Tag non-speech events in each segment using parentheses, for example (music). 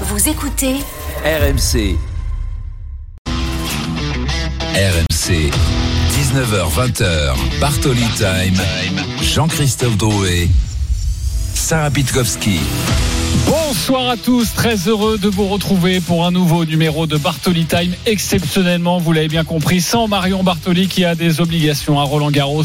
Vous écoutez RMC. RMC. 19h20h. Bartoli Time. Jean-Christophe Drouet. Sarah Pitkowski. Bonsoir à tous, très heureux de vous retrouver pour un nouveau numéro de Bartoli Time. Exceptionnellement, vous l'avez bien compris, sans Marion Bartoli qui a des obligations à Roland Garros.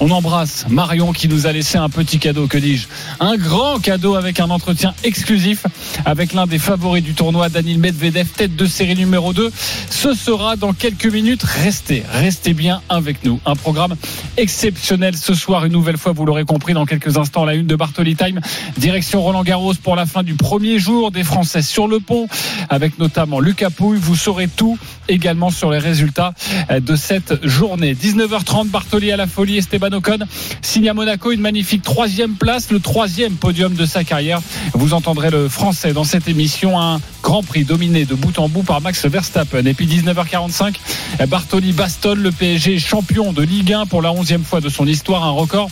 On embrasse Marion qui nous a laissé un petit cadeau, que dis-je Un grand cadeau avec un entretien exclusif avec l'un des favoris du tournoi, Daniel Medvedev, tête de série numéro 2. Ce sera dans quelques minutes. Restez, restez bien avec nous. Un programme exceptionnel ce soir, une nouvelle fois, vous l'aurez compris, dans quelques instants, la une de Bartoli Time. Direction Roland Garros pour la fin du premier jour des Français sur le pont, avec notamment Lucas Pouille. Vous saurez tout également sur les résultats de cette journée. 19h30, Bartoli à la folie, Ocon signe à Monaco une magnifique troisième place, le troisième podium de sa carrière. Vous entendrez le français dans cette émission, un grand prix dominé de bout en bout par Max Verstappen. Et puis 19h45, Bartoli bastonne le PSG champion de Ligue 1 pour la onzième fois de son histoire, un record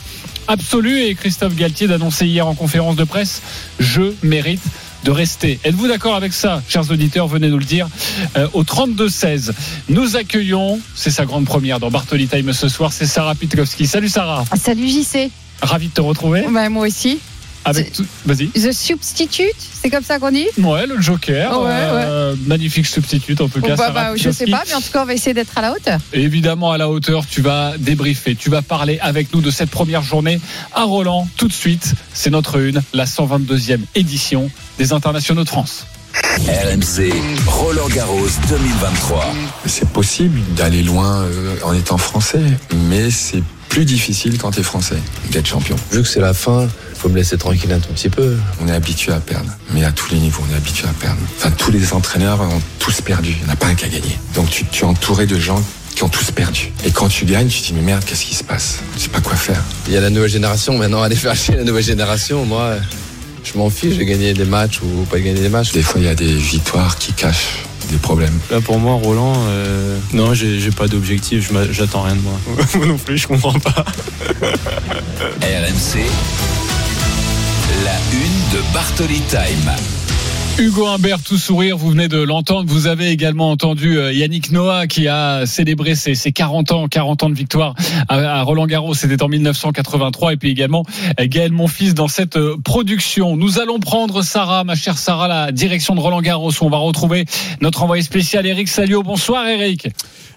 absolu. Et Christophe Galtier d'annoncer hier en conférence de presse, je mérite de rester. Êtes-vous d'accord avec ça, chers auditeurs Venez nous le dire euh, au 32-16. Nous accueillons, c'est sa grande première dans Bartoli Time ce soir, c'est Sarah Pitkowski. Salut Sarah. Salut JC. Ravi de te retrouver. Bah, moi aussi. Avec tout... Vas-y. The Substitute, c'est comme ça qu'on dit Ouais, le Joker. Ouais, euh, Magnifique substitute en tout cas. Bah, bah, je sais pas, mais en tout cas, on va essayer d'être à la hauteur. Et évidemment, à la hauteur, tu vas débriefer, tu vas parler avec nous de cette première journée à Roland. Tout de suite, c'est notre une, la 122e édition des Internationaux de France. RMC. Roland Garros 2023. C'est possible d'aller loin euh, en étant français, mais c'est plus difficile quand tu es français d'être champion. Vu que c'est la fin, faut me laisser tranquille un tout petit peu. On est habitué à perdre, mais à tous les niveaux, on est habitué à perdre. Enfin, tous les entraîneurs ont tous perdu, il n'y en a pas un qui a gagné. Donc tu, tu es entouré de gens qui ont tous perdu. Et quand tu gagnes, tu te dis, mais merde, qu'est-ce qui se passe? Je sais pas quoi faire. Il y a la nouvelle génération, maintenant aller faire chier la nouvelle génération, moi, je m'en fiche, j'ai gagné des matchs ou pas gagner des matchs. Des fois, il y a des victoires qui cachent des problèmes. Là pour moi Roland, euh, non j'ai pas d'objectif, j'attends rien de moi. (laughs) moi non plus je comprends pas. RMC. La une de Bartoli Time. Hugo Humbert, tout sourire, vous venez de l'entendre. Vous avez également entendu euh, Yannick Noah qui a célébré ses, ses 40 ans, 40 ans de victoire à, à Roland Garros. C'était en 1983. Et puis également euh, Gaël Monfils dans cette euh, production. Nous allons prendre Sarah, ma chère Sarah, la direction de Roland Garros où on va retrouver notre envoyé spécial Eric Salio. Bonsoir Eric.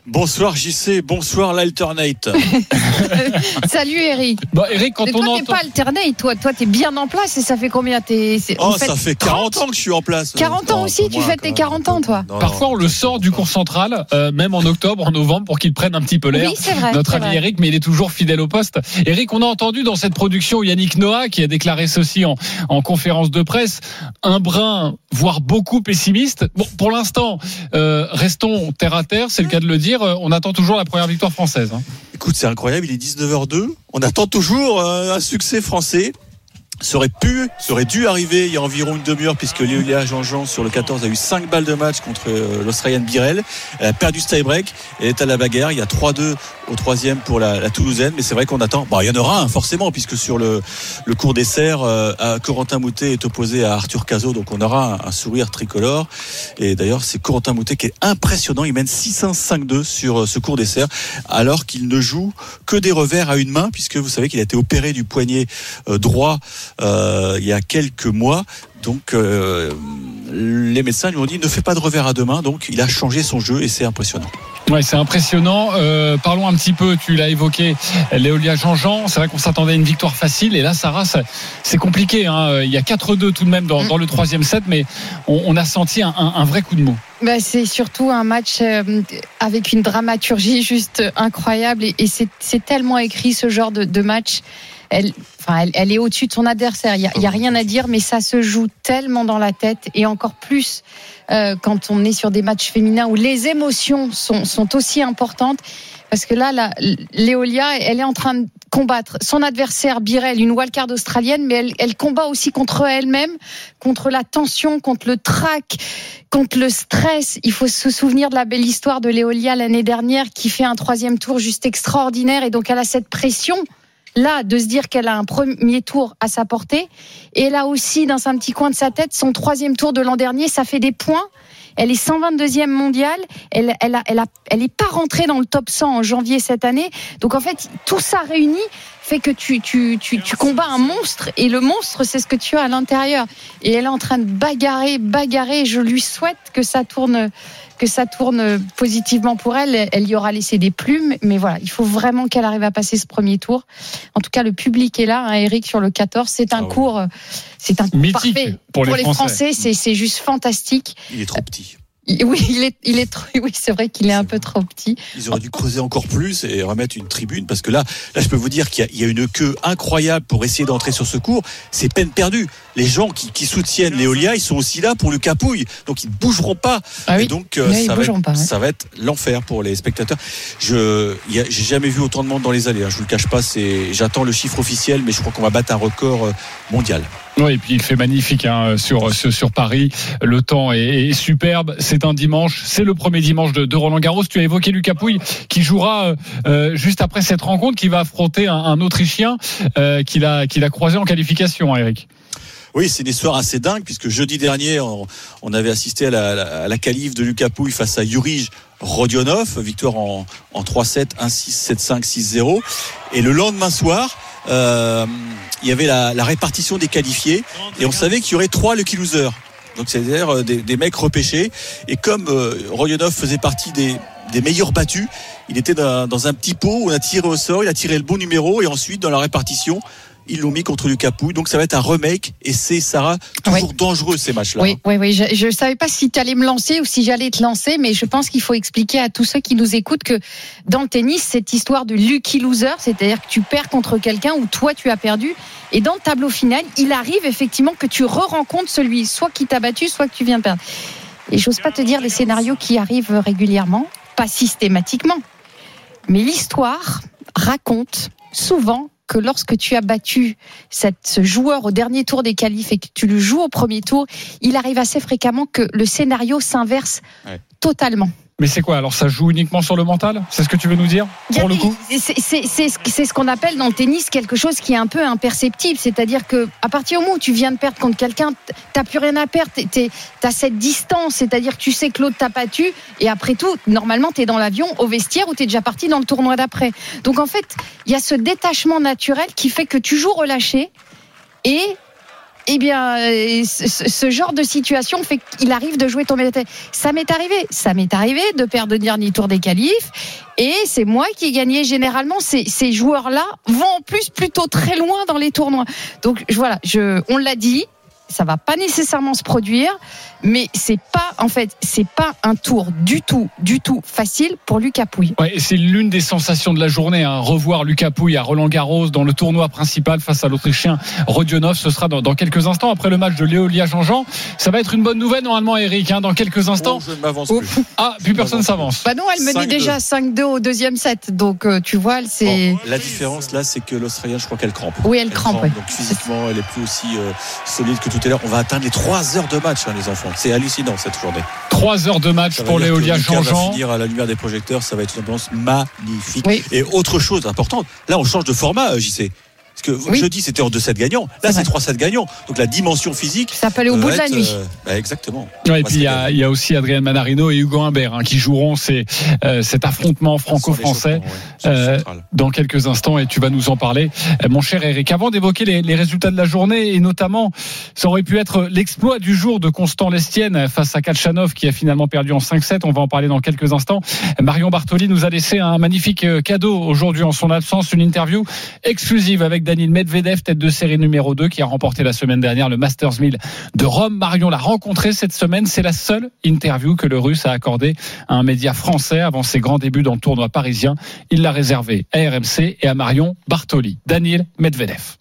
Bonsoir JC, bonsoir l'alternate. (laughs) Salut Eric. Bon, Eric, quand Mais on toi, t'es entend... pas alternate, toi, toi, t'es bien en place et ça fait combien t'es, Oh, ça fait 40 ans que je suis en place. 40 ans Non, aussi, tu fêtes tes même. 40 ans, toi. Non, Parfois, on le sort du cours central, euh, même en octobre, en novembre, pour qu'il prenne un petit peu l'air. Oui, c'est vrai. notre c'est ami vrai. Eric, mais il est toujours fidèle au poste. Eric, on a entendu dans cette production Yannick Noah qui a déclaré ceci en, en conférence de presse, un brin, voire beaucoup pessimiste. Bon, pour l'instant, euh, restons terre à terre, c'est le cas de le dire. Euh, On attend toujours la première victoire française. hein. Écoute, c'est incroyable, il est 19h02. On attend toujours euh, un succès français. Ça aurait pu, ça aurait dû arriver il y a environ une demi-heure puisque Léolia Jean-Jean sur le 14 a eu 5 balles de match contre euh, l'Australienne Birel. Elle a perdu ce tie-break. Elle est à la bagarre. Il y a 3-2 au troisième pour la, la Toulousaine. Mais c'est vrai qu'on attend. Bon, il y en aura un forcément puisque sur le, le cours d'essai, euh, Corentin Moutet est opposé à Arthur Cazot. Donc on aura un, sourire tricolore. Et d'ailleurs, c'est Corentin Moutet qui est impressionnant. Il mène 6-1-5-2 sur euh, ce cours d'essai alors qu'il ne joue que des revers à une main puisque vous savez qu'il a été opéré du poignet euh, droit euh, il y a quelques mois. Donc euh, les médecins lui ont dit ne fais pas de revers à deux mains. Donc il a changé son jeu et c'est impressionnant. Ouais, c'est impressionnant. Euh, parlons un petit peu, tu l'as évoqué, Léolia Jean-Jean. C'est vrai qu'on s'attendait à une victoire facile. Et là, Sarah, ça- c'est compliqué. Hein. Il y a 4-2 tout de même dans, dans le troisième set, mais on, on a senti un, un- un vrai coup de mot. Bah, c'est surtout un match euh, avec une dramaturgie juste incroyable et, et c'est c'est tellement écrit ce genre de, de match. Elle, enfin, elle, elle est au-dessus de son adversaire. Il y a, a rien à dire, mais ça se joue tellement dans la tête et encore plus euh, quand on est sur des matchs féminins où les émotions sont, sont aussi importantes. Parce que là, Léolia, elle est en train de combattre son adversaire Birel, une wildcard australienne, mais elle, elle combat aussi contre elle-même, contre la tension, contre le trac, contre le stress. Il faut se souvenir de la belle histoire de Léolia l'année dernière qui fait un troisième tour juste extraordinaire et donc elle a cette pression là, de se dire qu'elle a un premier tour à sa portée, et a aussi dans un petit coin de sa tête son troisième tour de l'an dernier, ça fait des points. Elle est 122e mondiale. Elle, elle, a, elle, a, elle est pas rentrée dans le top 100 en janvier cette année. Donc en fait, tout ça réuni fait que tu, tu, tu, tu combats un monstre et le monstre, c'est ce que tu as à l'intérieur. Et elle est en train de bagarrer, bagarrer. Je lui souhaite que ça tourne que ça tourne positivement pour elle. Elle y aura laissé des plumes, mais voilà, il faut vraiment qu'elle arrive à passer ce premier tour. En tout cas, le public est là, hein, Eric, sur le 14. C'est un Ah cours, euh, c'est un cours Mythique parfait. pour les Français. c'est c'est juste fantastique. Il est trop petit. Oui, il est, il est trop, (laughs) oui, c'est vrai qu'il est un peu trop petit. Ils auraient dû creuser encore plus et remettre une tribune parce que là, là, je peux vous dire qu'il y a- il y, a une queue incroyable pour essayer d'entrer sur ce cours. C'est peine perdue. Les gens qui, qui soutiennent Léolia, ils sont aussi là pour le capouille, donc ils ne bougeront pas. Ah Et donc euh, ils ça, va être, pas, ouais. ça va être l'enfer pour les spectateurs. Je, j'ai jamais vu autant de monde dans les allées. hein, je vous le cache pas. C'est, j'attends le chiffre officiel, mais je crois qu'on va battre un record euh, mondial. Oui, et puis il fait magnifique hein, sur, sur Paris. Le temps est, superbe. C'est un dimanche. C'est le premier dimanche de, Roland Garros. Tu as évoqué Lucas Pouille qui jouera euh, euh, juste après cette rencontre, qui va affronter un, Autrichien euh, qu'il a qu'il a croisé en qualification, hein, Eric. Oui, c'est une histoire assez dingue puisque jeudi dernier, on, avait assisté à la, à la qualif de Lucas Pouille face à Yurij Rodionov, victoire en, en 3-7, 1-6, 7-5, 6-0. Et le lendemain soir, euh, il y avait la, la répartition des qualifiés et on savait qu'il y aurait trois lucky losers. Donc c'est-à-dire euh, des, des mecs repêchés. Et comme euh, Rodionov faisait partie des, des meilleurs battus, il était dans, dans un petit pot où on a tiré au sort, il a tiré le bon numéro et ensuite dans la répartition, ils l'ont mis contre Lucas Pouille. Donc ça va être un remake et c'est Sarah toujours dangereux ces matchs-là. Oui, oui, oui. Je ne savais pas si tu allais me lancer ou si j'allais te lancer, mais je pense qu'il faut expliquer à tous ceux qui nous écoutent que dans le tennis, cette histoire de lucky loser, c'est-à-dire que tu perds contre quelqu'un ou toi tu as perdu, et dans le tableau final, il arrive effectivement que tu re-rencontres celui soit qui t'a battu, soit que tu viens de perdre. Et j'ose pas te dire les scénarios qui arrivent régulièrement, pas systématiquement, mais l'histoire raconte souvent que lorsque tu as battu cette, ce joueur au dernier tour des qualifs et que tu le joues au premier tour, il arrive assez fréquemment que le scénario s'inverse Ouais. totalement. Mais c'est quoi Alors ça joue uniquement sur le mental? C'est ce que tu veux nous dire pour le coup? c'est- ce qu'on appelle dans le tennis quelque chose qui est un peu imperceptible. C'est-à-dire que à partir du moment où tu viens de perdre contre quelqu'un, t'as plus rien à perdre. Tu as cette distance, c'est-à-dire que tu sais que l'autre t'a battu. Et après tout, normalement, tu es dans l'avion, au vestiaire ou tu es déjà parti dans le tournoi d'après. Donc en fait, il y a ce détachement naturel qui fait que tu joues relâché et eh bien, euh, ce, genre de situation fait qu'il arrive de jouer ton métier. Ça m'est arrivé. Ça m'est arrivé de perdre le dernier tour des qualifs. Et c'est moi qui ai gagné. Généralement, ces, ces joueurs-là vont en plus plutôt très loin dans les tournois. Donc voilà, je, on l'a dit, ça va pas nécessairement se produire, mais c'est pas, en fait, c'est pas un tour du tout, du tout facile pour Lucas Pouille. Ouais, c'est l'une des sensations de la journée. Hein. Revoir Lucas Pouille à Roland Garros dans le tournoi principal face à l'Autrichien Rodionov. Ce sera dans, dans quelques instants après le match de Léolia Jean-Jean. Ça va être une bonne nouvelle normalement, Eric. Hein, dans quelques instants. Oh, je ne m'avance Oh, plus. Ah, plus personne s'avance. Bah non, elle menait 5-2. déjà 5-2 au deuxième set, donc euh, tu vois, elle c'est. Bon, la différence là, c'est que l'Australien, je crois qu'elle crampe. Oui, elle crampe, ouais. Donc physiquement, elle est plus aussi euh, solide que tout à l'heure. On va atteindre les 3 heures de match, hein, les enfants. C'est hallucinant cette journée. Trois heures de match pour Léolia Jean-Jean. finir à la lumière des projecteurs, ça va être une ambiance magnifique. Oui. Et autre chose importante, là on change de format, euh, JC. Parce que Oui. jeudi c'était en 2-7 gagnants, là C'est c'est 3-7 gagnants. Donc la dimension physique. Ça peut aller au bout de la nuit. euh, bah, exactement. Ouais, et puis il y, a, régaler. il y a aussi Adrien Manarino et Hugo Humbert hein, qui joueront ces, euh, cet affrontement franco-français. Ouais, Euh, dans quelques instants et tu vas nous en parler, mon cher Eric. Avant d'évoquer les, les résultats de la journée et notamment, ça aurait pu être l'exploit du jour de Constant Lestienne face à Kachanov qui a finalement perdu en 5-7. On va en parler dans quelques instants. Marion Bartoli nous a laissé un magnifique cadeau aujourd'hui en son absence, une interview exclusive avec Daniel Medvedev, tête de série numéro 2 qui a remporté la semaine dernière le Masters 1000 de Rome. Marion l'a rencontré cette semaine. C'est la seule interview que le Russe a accordée à un média français avant ses grands débuts dans le tournoi parisien. Il l'a réservé à RMC et à Marion Bartoli. Daniel Medvedev.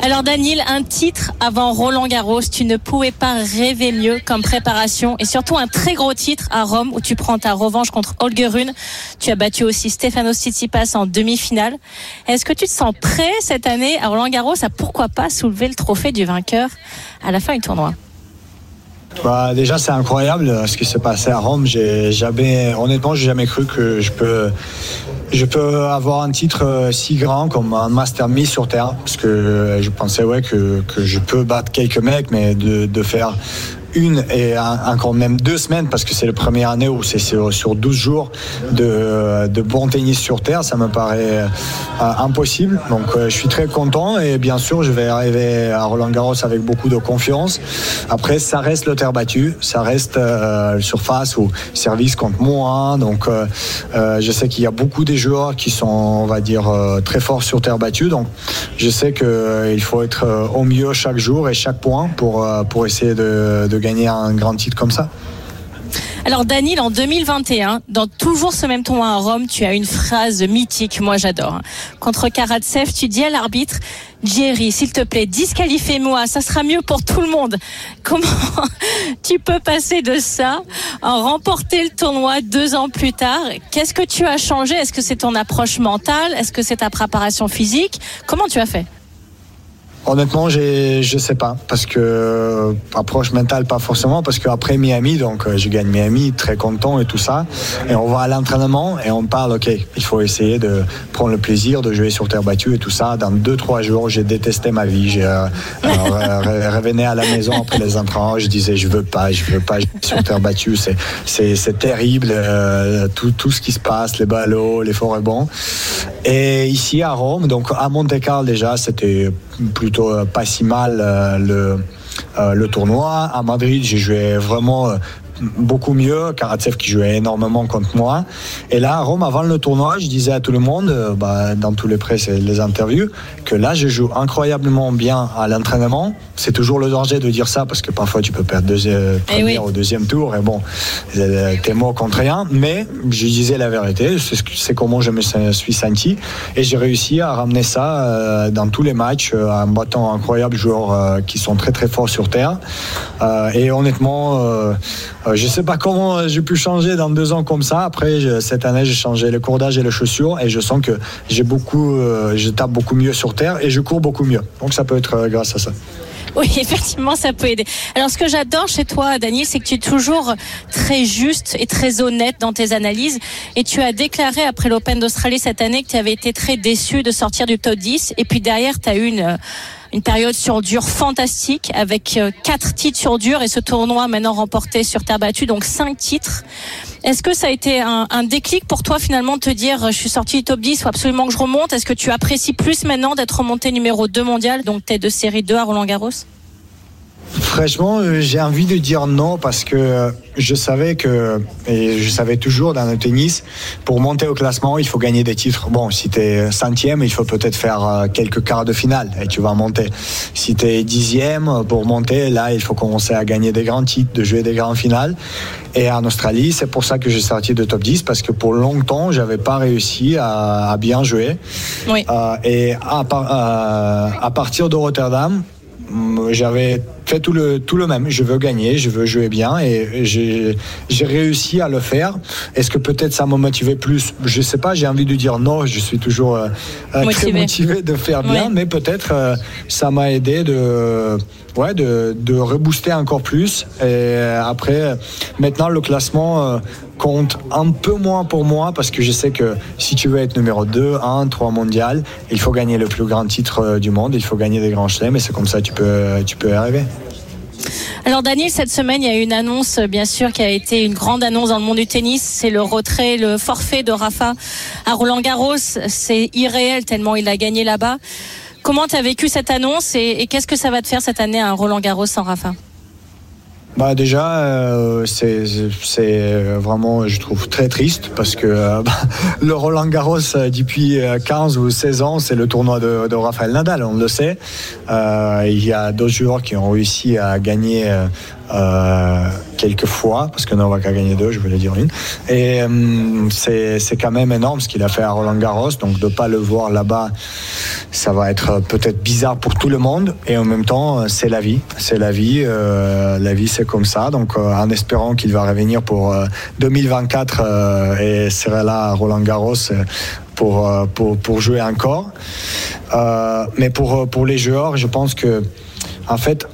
Alors Daniel, un titre avant Roland Garros, tu ne pouvais pas rêver mieux comme préparation et surtout un très gros titre à Rome où tu prends ta revanche contre Holger Rune. Tu as battu aussi Stefanos Tsitsipas en demi-finale. Est-ce que tu te sens prêt cette année à Roland Garros? À pourquoi pas soulever le trophée du vainqueur à la fin du tournoi? Bah, déjà, c'est incroyable ce qui s'est passé à Rome. J'ai jamais, honnêtement, j'ai jamais cru que je peux, je peux avoir un titre euh, si grand comme un master mis sur terre. Parce que je pensais, ouais, que, je peux battre quelques mecs, mais de faire une et encore même deux semaines parce que c'est la première année où c'est sur, sur 12 jours de, de bon tennis sur terre, ça me paraît euh, impossible. Donc euh, je suis très content et bien sûr je vais arriver à Roland Garros avec beaucoup de confiance. Après ça reste le terre battu, ça reste euh, surface ou service contre moins. Donc euh, je sais qu'il y a beaucoup des joueurs qui sont on va dire très forts sur terre battue. Donc je sais qu'il faut être au mieux chaque jour et chaque point pour, pour essayer de gagner un grand titre comme ça. Alors Daniel, en 2021, dans toujours ce même tournoi à Rome, tu as une phrase mythique, moi j'adore. Contre Karatsev, tu dis à l'arbitre, Jerry, s'il te plaît, disqualifiez-moi, ça sera mieux pour tout le monde. (laughs) Comment tu peux passer de ça à remporter le tournoi deux ans plus tard? Qu'est-ce que tu as changé? Est-ce que c'est ton approche mentale? Est-ce que c'est ta préparation physique? Comment tu as fait? Honnêtement, je sais pas parce que euh, approche mentale pas forcément parce qu'après Miami, donc euh, je gagne Miami, très content et tout ça, et on va à l'entraînement et on parle, ok, il faut essayer de prendre le plaisir de jouer sur terre battue et tout ça. Dans deux trois jours, j'ai détesté ma vie. J'ai euh, revenais à la maison après les entraînements, je disais je veux pas, je veux pas sur terre battue, c'est terrible tout tout ce qui se passe, les ballots, les forêts bons. Et ici à Rome, donc à Monte Carlo déjà, c'était plutôt euh, pas si mal euh, le, euh, le tournoi. À Madrid, j'ai joué vraiment beaucoup mieux. Karatsev qui jouait énormément contre moi. Et là, à Rome, avant le tournoi, je disais à tout le monde, euh, bah, dans tous les presse et les interviews, que là, je joue incroyablement bien à l'entraînement. C'est toujours le danger de dire ça parce que parfois tu peux perdre deuxième, Eh oui. première au deuxième tour. Et bon, euh, t'es mort contre rien. Mais je disais la vérité. C'est comment je me suis senti. Et j'ai réussi à ramener ça euh, dans tous les matchs euh, en battant incroyables joueurs euh, qui sont très très forts sur terre. Euh, et honnêtement, euh, euh, je sais pas comment j'ai pu changer dans deux ans comme ça. Après, cette année, j'ai changé le cordage et les chaussures et je sens que j'ai beaucoup, euh, je tape beaucoup mieux sur terre et je cours beaucoup mieux. Donc ça peut être euh, grâce à ça. Oui, (laughs) effectivement, ça peut aider. Alors, ce que j'adore chez toi, Daniel, c'est que tu es toujours très juste et très honnête dans tes analyses. Et tu as déclaré après l'Open d'Australie cette année que tu avais été très déçu de sortir du top 10. Et puis derrière, tu as eu une, une période sur dur fantastique avec euh, quatre titres sur dur et ce tournoi maintenant remporté sur terre battue, donc cinq titres. Est-ce que ça a été un, un déclic pour toi finalement de te dire je suis sorti du top 10, faut absolument que je remonte? Est-ce que tu apprécies plus maintenant d'être remonté numéro 2 mondial, donc t'es de série 2 à Roland Garros Franchement, euh, j'ai envie de dire non parce que euh, je savais que, et je savais toujours dans le tennis, pour monter au classement, il faut gagner des titres. Bon, si tu es centième, il faut peut-être faire euh, quelques quarts de finale et tu vas monter. Si tu es dixième, euh, pour monter, là, il faut commencer à gagner des grands titres, de jouer des grands finales. Et en Australie, c'est pour ça que j'ai sorti de top 10 parce que pour longtemps, j'avais pas réussi à, à bien jouer. Oui. Euh, et euh, à partir de Rotterdam, mm, j'avais fait tout le, tout le même. Je veux gagner, je veux jouer bien et j'ai réussi à le faire. Est-ce que peut-être ça m'a motivé plus? Je sais pas, j'ai envie de dire non, je suis toujours euh, euh, très Motivé. de faire bien, Ouais. mais peut-être euh, ça m'a aidé de, ouais, de, de rebooster encore plus. Et après, maintenant, le classement euh, compte un peu moins pour moi parce que je sais que si tu veux être numéro 2, 1, 3 mondial, il faut gagner le plus grand titre du monde, il faut gagner des grands chelems et c'est comme ça que tu peux, tu peux y arriver. Alors Daniel, cette semaine, il y a une annonce, bien sûr, qui a été une grande annonce dans le monde du tennis. C'est le retrait, le forfait de Rafa à Roland Garros. C'est irréel tellement il a gagné là-bas. Comment tu as vécu cette annonce et, et qu'est-ce que ça va te faire cette année à Roland Garros sans Rafa? Bah déjà, euh, c'est vraiment, je trouve, très triste parce que euh, (laughs) bah, le Roland Garros, euh, depuis euh, 15 ou 16 ans, c'est le tournoi de, de Rafael Nadal, on le sait. Il y a d'autres joueurs qui ont réussi à gagner euh, quelques fois, parce que Novak a gagné deux, je voulais dire une. Et euh, c'est quand même énorme ce qu'il a fait à Roland Garros, donc de ne pas le voir là-bas, ça va être peut-être bizarre pour tout le monde. Et en même temps, euh, c'est la vie, c'est la vie, euh, la vie c'est comme ça. Donc en espérant qu'il va revenir pour euh, 2024 euh, et sera là à Roland Garros. pour, pour, pour jouer encore. Mais pour, pour les joueurs, je pense que, en fait,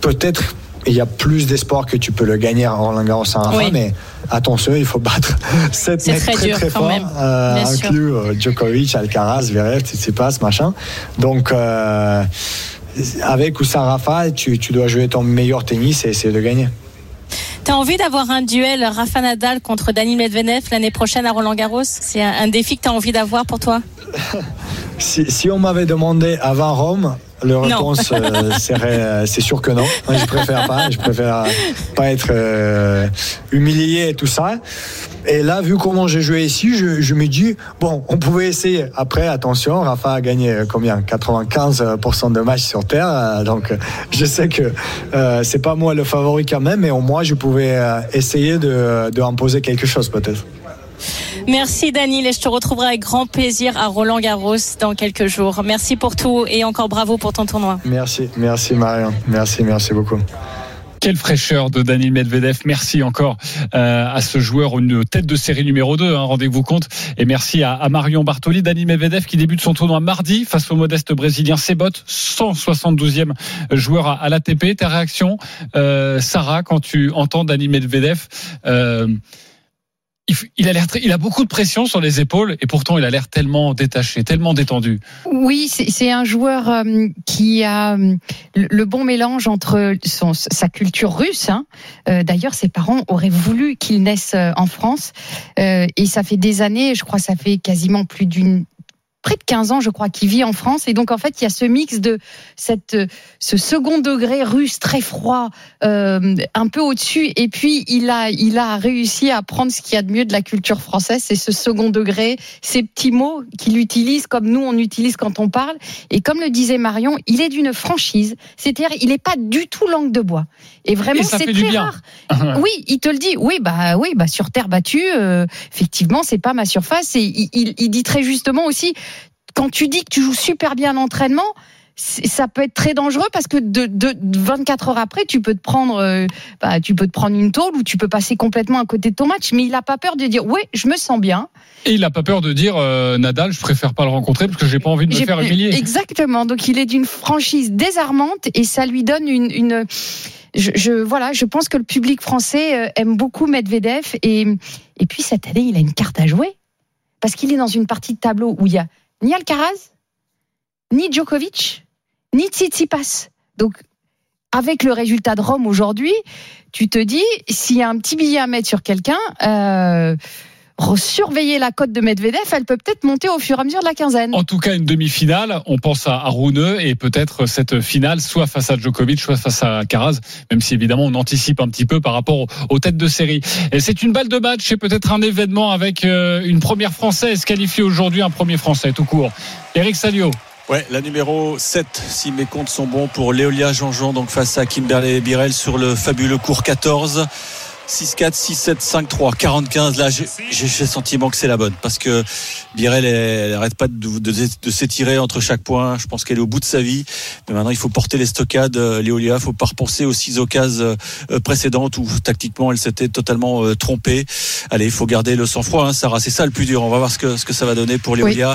peut-être il y a plus d'espoir que tu peux le gagner en Roland Garros Rafa, Oui. mais attention, il faut battre (laughs) 7 C'est mecs très très dur, très forts, euh, inclus euh, Djokovic, Alcaraz, Zverev, Tsitsipas, machin. Donc, euh, avec ou sans Rafa, tu, tu dois jouer ton meilleur tennis et essayer de gagner. T'as envie d'avoir un duel Rafa Nadal contre Dani Medvedev l'année prochaine à Roland Garros C'est un, un défi que t'as envie d'avoir pour toi? (laughs) Si, si on m'avait demandé avant Rome, la réponse euh, (laughs) serait euh, c'est sûr que non. Moi, je préfère pas. Je préfère pas être euh, humilié et tout ça. Et là, vu comment j'ai joué ici, je, je me dis bon, on pouvait essayer. Après, attention, Rafa a gagné combien? 95% de matchs sur terre. donc, je sais que euh, c'est pas moi le favori quand même, mais au moins je pouvais essayer de, de imposer quelque chose peut-être. Merci Daniel et je te retrouverai avec grand plaisir à Roland Garros dans quelques jours. Merci pour tout et encore bravo pour ton tournoi. Merci, merci Marion. Merci, merci beaucoup. Quelle fraîcheur de Daniel Medvedev. Merci encore euh, à ce joueur, une tête de série numéro 2, hein, rendez-vous compte. Et merci à, à Marion Bartoli. Daniel Medvedev qui débute son tournoi mardi face au modeste brésilien Sebot, 172e joueur à, à l'ATP. Ta réaction, euh, Sarah, quand tu entends Daniel Medvedev euh, il, a l'air il a beaucoup de pression sur les épaules et pourtant il a l'air tellement détaché, tellement détendu. Oui, c'est un joueur euh, qui a euh, le bon mélange entre son, sa culture russe. hein. Euh, D'ailleurs, ses parents auraient voulu qu'il naisse en France. Et ça fait des années, je crois, ça fait quasiment plus d'une près de 15 ans, je crois, qu'il vit en France. Et donc, en fait, il y a ce mix de cette, ce second degré russe très froid, euh, un peu au-dessus. Et puis, il a, il a réussi à prendre ce qu'il y a de mieux de la culture française, c'est ce second degré, ces petits mots qu'il utilise comme nous, on utilise quand on parle. Et comme le disait Marion, il est d'une franchise. C'est-à-dire, il n'est pas du tout langue de bois. Et vraiment, c'est très rare. (laughs) Oui, il te le dit. Oui, bah oui, bah sur terre battue, euh, effectivement, c'est pas ma surface. Et il, il- il dit très justement aussi, quand tu dis que tu joues super bien à l'entraînement, ça peut être très dangereux parce que de, de, de 24 heures après, tu peux te prendre, euh, bah, tu peux te prendre une tôle ou tu peux passer complètement à côté de ton match. Mais il a pas peur de dire, ouais, je me sens bien. Et il n'a pas peur de dire euh, Nadal, je préfère pas le rencontrer parce que j'ai pas envie de me faire humilier. Exactement. Donc il est d'une franchise désarmante et ça lui donne une. une je, je- voilà, je pense que le public français euh, aime beaucoup Medvedev et et puis cette année il a une carte à jouer parce qu'il est dans une partie de tableau où il y a ni Alcaraz, ni Djokovic, ni Tsitsipas. Donc avec le résultat de Rome aujourd'hui, tu te dis s'il y a un petit billet à mettre sur quelqu'un. Euh, surveiller la cote de Medvedev, elle peut peut-être monter au fur et à mesure de la quinzaine. En tout cas, une demi-finale. On pense à, Rune et peut-être cette finale, soit face à Djokovic, soit face à Karaz, même si évidemment on anticipe un petit peu par rapport aux, aux têtes de série. Et c'est une balle de match et peut-être un événement avec euh, une première française qualifiée aujourd'hui, un premier français tout court. Eric Salio. Ouais, la numéro 7, si mes comptes sont bons pour Léolia Jean-Jean, donc face à Kimberley Birel sur le fabuleux cours 14. 6-4, 6-7, 5-3, 45. Là, j'ai j'ai le sentiment que c'est la bonne parce que Birel, elle, elle arrête pas de, de, de s'étirer entre chaque point. Je pense qu'elle est au bout de sa vie. Mais maintenant, il faut porter les stockades. euh, Léolia, faut pas repenser aux six occasions euh, précédentes où tactiquement elle s'était totalement euh, trompée. Allez, il faut garder le sang-froid, hein, Sarah. C'est ça le plus dur. On va voir ce que, ce que ça va donner pour Léolia.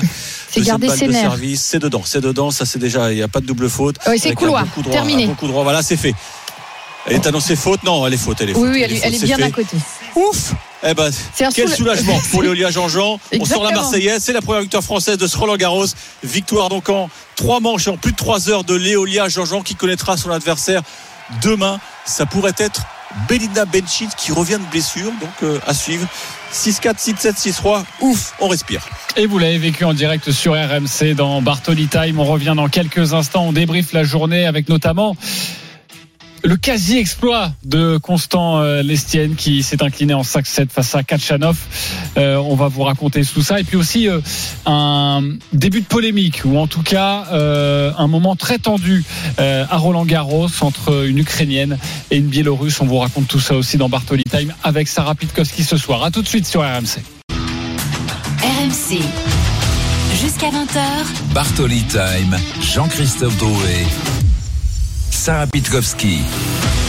C'est Deuxième garder ses de nerfs. service, c'est dedans, c'est dedans, ça c'est déjà, il n'y a pas de double faute. Oui, c'est couloir, terminé. un bon coup droit, voilà, c'est fait. Elle est annoncée faute Non, elle est faute, elle est faute. Oui, oui, elle, est- faute, elle est c'est bien fait. à côté. Ouf Eh ben, quel soula- soulagement pour (laughs) Léolia Jean-Jean. On sort la. Marseillaise, c'est la première victoire française de ce Roland Garros. Victoire donc en trois manches et en plus de trois heures de Léolia Jean-Jean qui connaîtra son adversaire demain. Ça pourrait être Belinda Bencic qui revient de blessure, donc euh, à suivre. 6-4, 6-7, 6-3, ouf, on respire. Et vous l'avez vécu en direct sur RMC dans Bartoli Time. On revient dans quelques instants. On débriefe la journée avec notamment le quasi-exploit de Constant euh, Lestienne qui s'est incliné en 5-7 face à Kachanov. Euh, on va vous raconter tout ça. Et puis aussi euh, un début de polémique, ou en tout cas euh, un moment très tendu euh, à Roland Garros entre une Ukrainienne et une Biélorusse. On vous raconte tout ça aussi dans Bartoli Time avec Sarah Pitkowski ce soir. À tout de suite sur RMC. RMC. Jusqu'à 20h, Bartoli Time, Jean-Christophe Drouet, Sarah Pitkowski.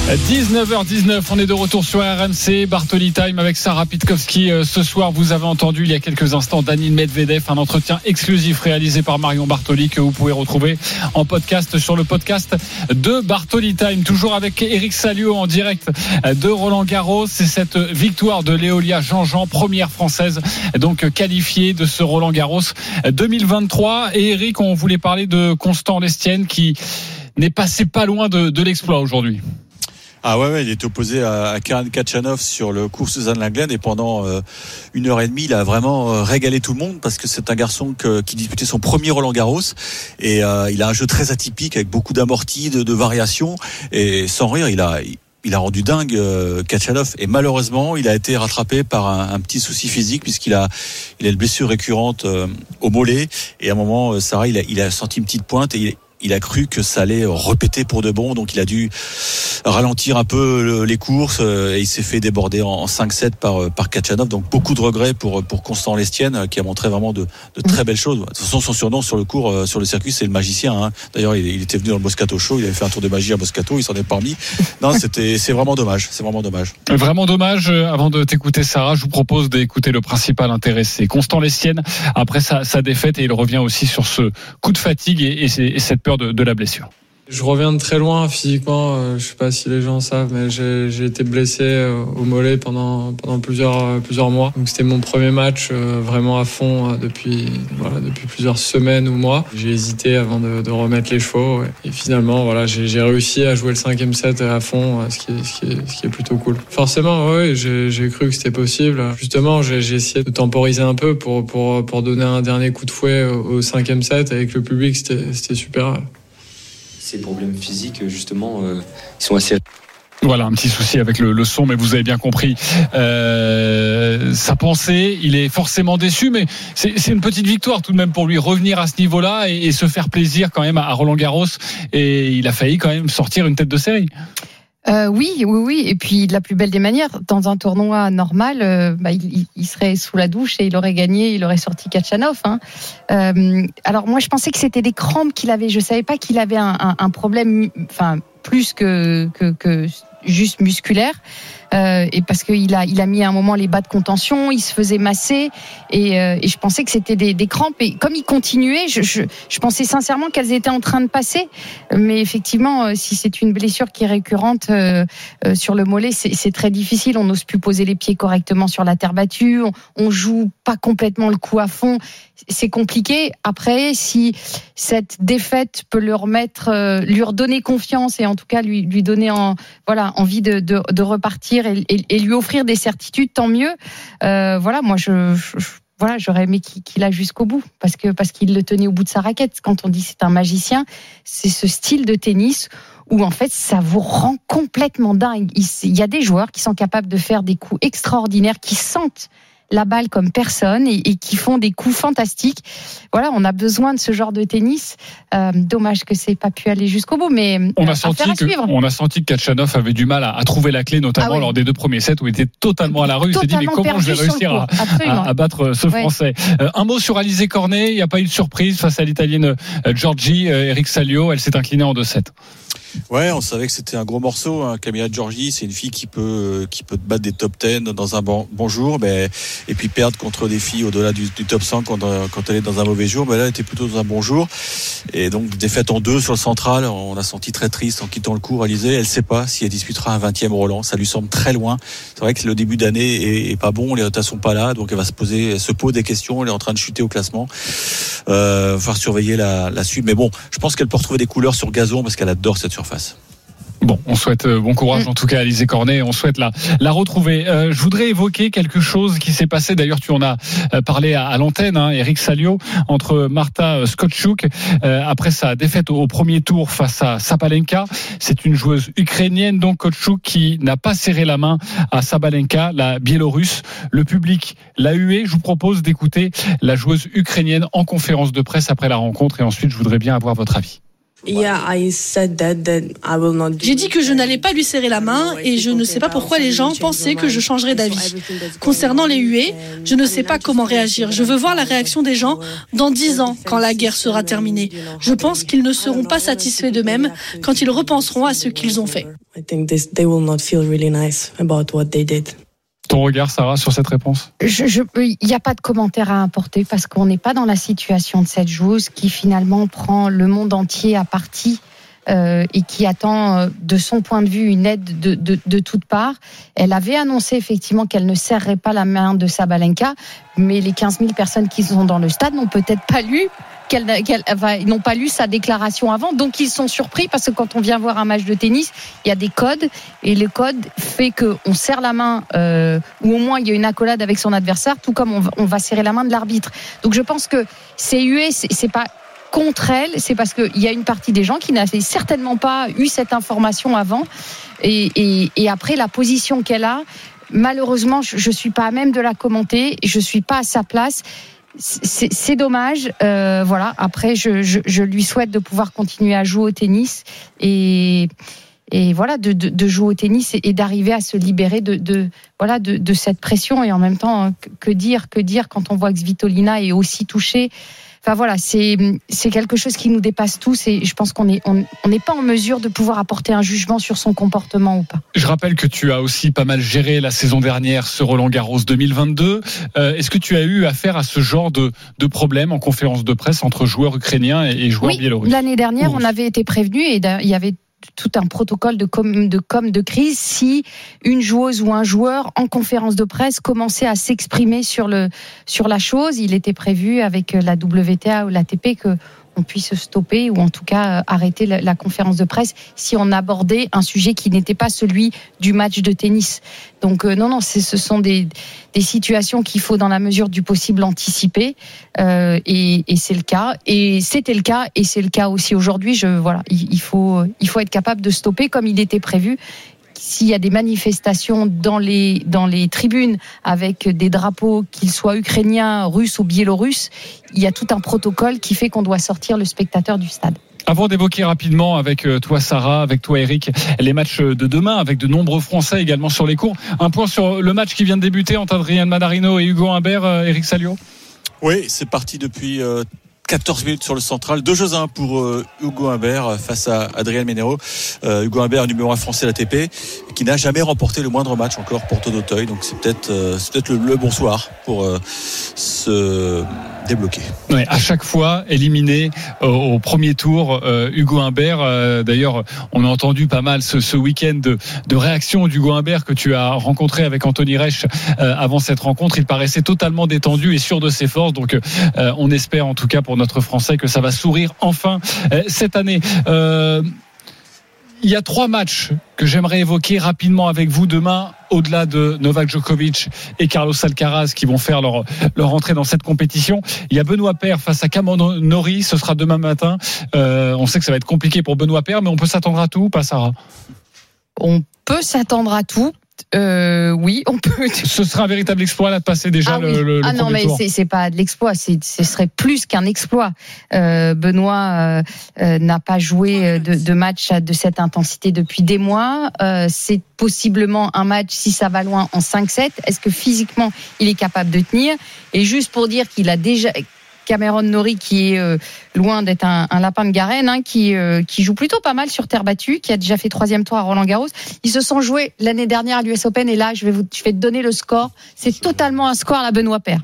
19h19, on est de retour sur RMC, Bartoli Time avec Sarah Pitkowski. Euh, Ce soir, vous avez entendu il y a quelques instants Danil Medvedev, un entretien exclusif réalisé par Marion Bartoli que vous pouvez retrouver en podcast sur le podcast de Bartoli Time. Toujours avec Eric Salio en direct de Roland Garros. C'est cette victoire de Léolia Jean-Jean, première française donc qualifiée de ce Roland Garros 2023. Et Eric, on voulait parler de Constant Lestienne qui n'est passé pas loin de, l'exploit aujourd'hui. Ah ouais, il est opposé à, Karen Kachanov sur le cours Suzanne Lenglen et pendant euh, une heure et demie, il a vraiment euh, régalé tout le monde parce que c'est un garçon qui disputait son premier Roland Garros et euh, il a un jeu très atypique avec beaucoup d'amortis, de, variations et sans rire, il a il a rendu dingue euh, Kachanov et malheureusement il a été rattrapé par un, petit souci physique puisqu'il a il a une blessure récurrente au mollet et à un moment Sarah il a, il a senti une petite pointe et il, il a cru que ça allait répéter pour de bon, donc il a dû ralentir un peu le- les courses euh, et il s'est fait déborder en, en 5-7 par euh, par Kachanov. Donc beaucoup de regrets pour pour Constant Lestienne euh, qui a montré vraiment de, de très belles choses. De toute façon, son surnom sur le cours, euh, sur le circuit, c'est le magicien. hein. D'ailleurs, il, il était venu dans le Moscato Show, il avait fait un tour de magie à Moscato, il s'en est pas remis. Non, c'était c'est vraiment dommage, c'est vraiment dommage. Vraiment dommage. Euh, Avant de t'écouter, Sarah, je vous propose d'écouter le principal intéressé, Constant Lestienne, après sa, sa défaite, et il revient aussi sur ce coup de fatigue et, et et cette de la blessure. Je reviens de très loin physiquement. euh, Je sais pas si les gens savent, mais j'ai été blessé euh, au mollet pendant pendant plusieurs euh, plusieurs mois. Donc c'était mon premier match vraiment à fond depuis voilà depuis plusieurs semaines ou mois. J'ai hésité avant de, de remettre les chevaux et finalement voilà j'ai réussi à jouer le cinquième set à fond, ce qui est ce qui est, ce qui est plutôt cool. Forcément, oui, j'ai cru que c'était possible. Justement, j'ai essayé de temporiser un peu pour pour pour donner un dernier coup de fouet au, cinquième set avec le public. C'était super. Ces problèmes physiques, justement, euh, ils sont assez Voilà, un petit souci avec le, son, mais vous avez bien compris euh, sa pensée. Il est forcément déçu, mais c'est une petite victoire tout de même pour lui revenir à ce niveau-là et, et se faire plaisir quand même à Roland Garros. Et il a failli quand même sortir une tête de série. Euh, oui, oui, oui. Et puis de la plus belle des manières, dans un tournoi normal, euh, bah, il, il- serait sous la douche et il aurait gagné, il aurait sorti Kachanov. Hein. Euh, alors moi, je pensais que c'était des crampes qu'il avait. Je savais pas qu'il avait un, un- un problème, enfin plus que, que, que juste musculaire. Euh, et parce qu'il a, il a mis à un moment les bas de contention, il se faisait masser et, euh, et je pensais que c'était des, des crampes. Et comme il continuait, je, je, je pensais sincèrement qu'elles étaient en train de passer. Mais effectivement, euh, si c'est une blessure qui est récurrente euh, euh, sur le mollet, c'est très difficile. On n'ose plus poser les pieds correctement sur la terre battue. On, on joue pas complètement le coup à fond. C'est compliqué. Après, si cette défaite peut le remettre, euh, lui redonner confiance et en tout cas lui, lui donner en, voilà, envie de, de repartir et, lui offrir des certitudes, tant mieux. Euh, voilà, moi, je, voilà, j'aurais aimé qu'il aille jusqu'au bout parce que parce qu'il le tenait au bout de sa raquette. Quand on dit c'est un magicien, c'est ce style de tennis où en fait ça vous rend complètement dingue. Il y a des joueurs qui sont capables de faire des coups extraordinaires, qui sentent la balle comme personne et, et qui font des coups fantastiques. Voilà, on a besoin de ce genre de tennis. Euh, dommage que c'est pas pu aller jusqu'au bout, mais On euh, a senti affaire à que, suivre. on a senti que Kachanov avait du mal à, à trouver la clé, notamment Ah oui. lors des deux premiers sets où il était totalement à la rue. Il s'est dit mais comment je vais réussir à, battre ce Ouais. Français? Euh, un mot sur Alizé Cornet. Il n'y a pas eu de surprise face à l'Italienne Giorgi. Eric Salio, elle s'est inclinée en 2-7. Ouais, on savait que c'était un gros morceau. Hein. Camilla Giorgi, c'est une fille qui peut qui peut te battre des top 10 dans un bon, bon jour, mais et puis perdre contre des filles au-delà du, du top 100 quand, euh, quand elle est dans un mauvais jour. Mais là, elle était plutôt dans un bon jour. Et donc défaite en deux sur le central, on a senti très triste en quittant le cours. Alizé, elle sait pas si elle disputera un 20e Roland. Ça lui semble très loin. C'est vrai que le début d'année est, est pas bon, les résultats sont pas là, donc elle va se poser, elle se pose des questions. Elle est en train de chuter au classement. Euh, va falloir surveiller la, la suite. Mais bon, je pense qu'elle peut retrouver des couleurs sur gazon parce qu'elle adore cette surface. Bon, on souhaite euh, bon courage Mm. en tout cas à Alizé Cornet. On souhaite la, la retrouver. Euh, je voudrais évoquer quelque chose qui s'est passé. D'ailleurs, tu en as euh, parlé à, à l'antenne, hein, Eric Salio, entre Marta Skotchuk euh, après sa défaite au, au premier tour face à Sabalenka. C'est une joueuse ukrainienne, donc Skotchuk, qui n'a pas serré la main à Sabalenka, la Biélorusse. Le public l'a hué. Je vous propose d'écouter la joueuse ukrainienne en conférence de presse après la rencontre et ensuite je voudrais bien avoir votre avis. J'ai dit que je n'allais pas lui serrer la main et je ne sais pas pourquoi les gens pensaient que je changerais d'avis. Concernant les huées, je ne sais pas comment réagir. Je veux voir la réaction des gens dans dix ans, quand la guerre sera terminée. Je pense qu'ils ne seront pas satisfaits d'eux-mêmes quand ils repenseront à ce qu'ils ont fait. Ton regard, Sarah, sur cette réponse? Il n'y a pas de commentaire à apporter parce qu'on n'est pas dans la situation de cette joueuse qui finalement prend le monde entier à partie. Euh, et qui attend euh, de son point de vue une aide de, de, de toutes parts. Elle avait annoncé effectivement qu'elle ne serrerait pas la main de Sabalenka, mais les 15 000 personnes qui sont dans le stade n'ont peut-être pas lu qu'elle, qu'elle ils n'ont pas lu sa déclaration avant, donc ils sont surpris parce que quand on vient voir un match de tennis, il y a des codes et le code fait que on serre la main euh, ou au moins il y a une accolade avec son adversaire, tout comme on va, serrer la main de l'arbitre. Donc je pense que c'est hué, c'est, pas contre elle, c'est parce qu'il y a une partie des gens qui n'avaient certainement pas eu cette information avant. Et, et, et après, la position qu'elle a, malheureusement, je ne suis pas à même de la commenter, je ne suis pas à sa place. C'est dommage. Euh, voilà. Après, je, je, je, lui souhaite de pouvoir continuer à jouer au tennis et, et voilà, de, de, de jouer au tennis et, d'arriver à se libérer de, de voilà de, cette pression. Et en même temps, que dire, que dire quand on voit que Svitolina est aussi touchée. Enfin voilà, c'est quelque chose qui nous dépasse tous et je pense qu'on est on n'est pas en mesure de pouvoir apporter un jugement sur son comportement ou pas. Je rappelle que tu as aussi pas mal géré la saison dernière ce Roland Garros 2022. Euh, Est-ce que tu as eu affaire à ce genre de de problème en conférence de presse entre joueurs ukrainiens et, et joueurs oui, biélorusses? L'année dernière, on avait été prévenu et il y avait tout un protocole de com, de com de crise si une joueuse ou un joueur en conférence de presse commençait à s'exprimer sur le sur la chose. Il était prévu avec la WTA ou l'ATP que on puisse stopper ou en tout cas arrêter la, conférence de presse si on abordait un sujet qui n'était pas celui du match de tennis. Donc euh, non, non, ce sont des, des situations qu'il faut dans la mesure du possible anticiper euh, et, c'est le cas. Et c'était le cas et c'est le cas aussi aujourd'hui. Voilà, il, il, faut il faut être capable de stopper comme il était prévu s'il y a des manifestations dans les, dans les tribunes avec des drapeaux, qu'ils soient ukrainiens, russes ou biélorusses, il y a tout un protocole qui fait qu'on doit sortir le spectateur du stade. Avant d'évoquer rapidement avec toi Sarah, avec toi Eric, les matchs de demain, avec de nombreux Français également sur les cours, un point sur le match qui vient de débuter entre Adrien Madarino et Hugo Humbert, Eric Salio. Oui, c'est parti depuis 14 minutes sur le central. Deux jeux à un pour euh, Hugo Humbert face à Adrien Ménero. Euh, Hugo Humbert, numéro 1 français de l'ATP, qui n'a jamais remporté le moindre match encore pour d'Auteuil. Donc c'est peut-être euh, le, le, bon soir pour se à chaque fois éliminé au, premier tour euh, Hugo Humbert. Euh, D'ailleurs, on a entendu pas mal ce, ce week-end de, de réaction d'Hugo Humbert que tu as rencontré avec Anthony Reich euh, avant cette rencontre. Il paraissait totalement détendu et sûr de ses forces. Donc, on espère en tout cas pour notre Français que ça va sourire enfin cette année. Il y a trois matchs que j'aimerais évoquer rapidement avec vous demain, au-delà de Novak Djokovic et Carlos Alcaraz qui vont faire leur, leur entrée dans cette compétition. Il y a Benoît Paire face à Cameron Nori, ce sera demain matin. Euh, on sait que ça va être compliqué pour Benoît Paire, mais on peut s'attendre à tout ou pas, Sarah? On peut s'attendre à tout. Euh, oui, on peut. (laughs) Ce sera un véritable exploit là de passer déjà ah le, oui. le, le Ah non, mais c'est pas de l'exploit, ce serait plus qu'un exploit. Euh, Benoît euh, n'a pas joué de, de, match de cette intensité depuis des mois. Euh, c'est possiblement un match si ça va loin en 5-7. Est-ce que physiquement il est capable de tenir? Et juste pour dire qu'il a déjà Cameron Nori qui est euh, loin d'être un, lapin de Garenne, hein, qui, euh, qui joue plutôt pas mal sur terre battue, qui a déjà fait troisième tour à Roland Garros. Ils se sont joués l'année dernière à l'US Open et là, je vais, te donner le score. C'est totalement un score à Benoît Paire.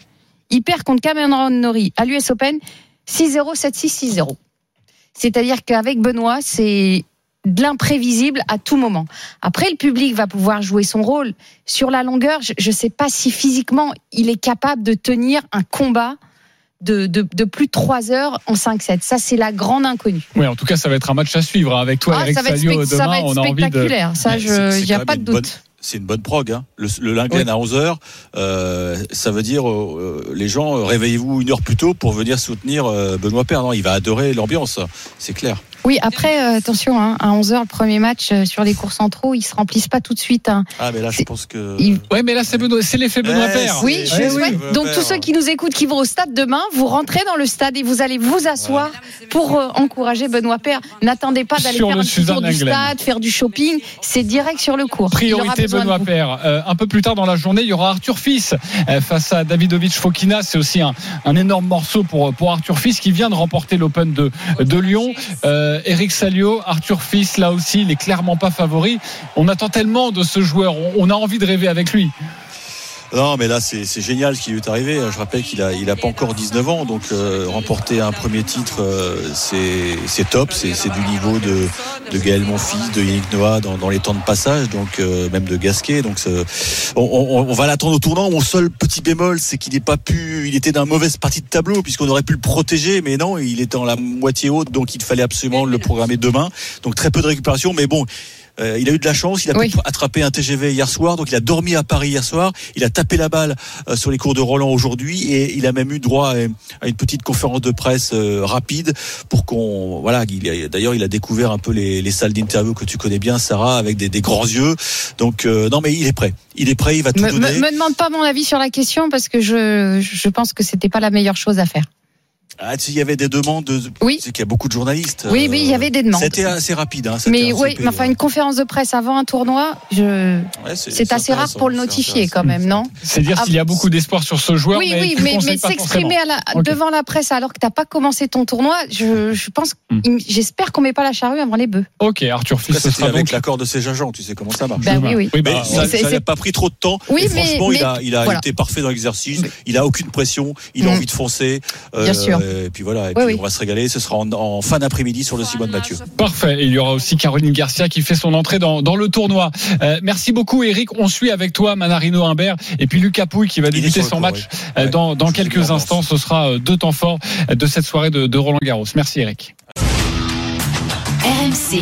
Il perd contre Cameron Nori à l'US Open 6-0, 7-6, 6-0. C'est-à-dire qu'avec Benoît, c'est de l'imprévisible à tout moment. Après, le public va pouvoir jouer son rôle. Sur la longueur, je ne sais pas si physiquement il est capable de tenir un combat de, de, de, plus de 3 heures en 5-7. Ça, c'est la grande inconnue. Oui, en tout cas, ça va être un match à suivre. Avec toi, ah, Eric ça va Salio, être, demain, ça va être on a envie de... spectaculaire. Ça, il n'y a pas de doute. Bonne c'est une bonne prog. Hein. Le, le Linglen oui. à 11h, euh, ça veut dire euh, les gens, réveillez-vous une heure plus tôt pour venir soutenir euh, Benoît Père. Non, il va adorer l'ambiance, c'est clair. Oui, après, euh, attention, hein, à 11h, le premier match euh, sur les courses en trop, ils se remplissent pas tout de suite. hein. Ah, mais là, je pense que. Il- Ouais, mais là, c'est Benoît- c'est l'effet Benoît Père. Oui, je souhaite. oui. Donc tous ceux qui nous écoutent, qui vont au stade demain, vous rentrez dans le stade et vous allez vous asseoir pour euh, encourager Benoît Père. N'attendez pas d'aller faire le un petit tour du stade, faire du shopping. C'est direct sur le cours. Priorité Benoît. Père. Euh, un peu plus tard dans la journée, il y aura Arthur Fils euh, face à Davidovic Fokina. C'est aussi un, un énorme morceau pour, pour Arthur Fils qui vient de remporter l'Open de, de Lyon. Euh, Eric Salio, Arthur Fils, là aussi, il est clairement pas favori. On attend tellement de ce joueur. On a envie de rêver avec lui. Non, mais là, c'est génial ce qui lui est arrivé. Je rappelle qu'il a, il a pas encore 19 ans, donc euh, remporter un premier titre, euh, c'est top. C'est du niveau de, de Gaël Monfils, de Yannick Noah dans, dans les temps de passage, donc euh, même de Gasquet. Donc on, on- on va l'attendre au tournant. Mon seul petit bémol, c'est qu'il n'est pas pu. Il était dans une mauvaise partie de tableau puisqu'on aurait pu le protéger, mais non, il était en la moitié haute, donc il fallait absolument le programmer demain. Donc très peu de récupération, mais bon. Euh, il a eu de la chance, il a Oui. pu attraper un TGV hier soir, donc il a dormi à Paris hier soir, il a tapé la balle euh, sur les cours de Roland aujourd'hui et il a même eu droit à, à une petite conférence de presse euh, rapide pour qu'on voilà, d'ailleurs il a découvert un peu les, les salles d'interview que tu connais bien Sarah avec des, des grands yeux. Donc euh, non mais il est prêt. Il est prêt, il va tout Me, donner. me- me demande pas mon avis sur la question parce que je, je pense que c'était pas la meilleure chose à faire. Ah, il y avait des demandes de Oui. tu sais qu'il y a beaucoup de journalistes. Oui, euh, oui, il y avait des demandes. C'était assez rapide hein, Mais oui, mais enfin une conférence de presse avant un tournoi, je... ouais, c'est assez rare pour le c'est notifier quand même, non C'est dire Ah, s'il y a beaucoup d'espoir sur ce joueur. Oui, mais oui, mais, mais s'exprimer devant la presse alors que t'as pas commencé ton tournoi, je, je pense, Hmm. j'espère qu'on met pas la charrue avant les bœufs. Ok, Arthur Fils, ce sera avec donc. l'accord de ses agents, tu sais comment ça marche. Ben oui, oui. Bah, ça c'est- c'est- n'a pas pris trop de temps. Oui, mais- franchement, il a, il a voilà. été parfait dans l'exercice. Il a aucune pression. Il a Mm. envie de foncer. Bien sûr. Et puis voilà. Et Oui, puis oui. on va se régaler. Ce sera en, en fin d'après-midi sur le Simone Mathieu. Parfait. Et il y aura aussi Caroline Garcia qui fait son entrée dans, dans le tournoi. Euh, merci beaucoup, Eric. On suit avec toi Manarino Imbert et puis Lucas Pouille qui va débuter son match oui. euh, Ouais. dans, quelques instants. Ce sera euh, deux temps forts euh, de cette soirée de, de Roland Garros. Merci, Eric. RMC.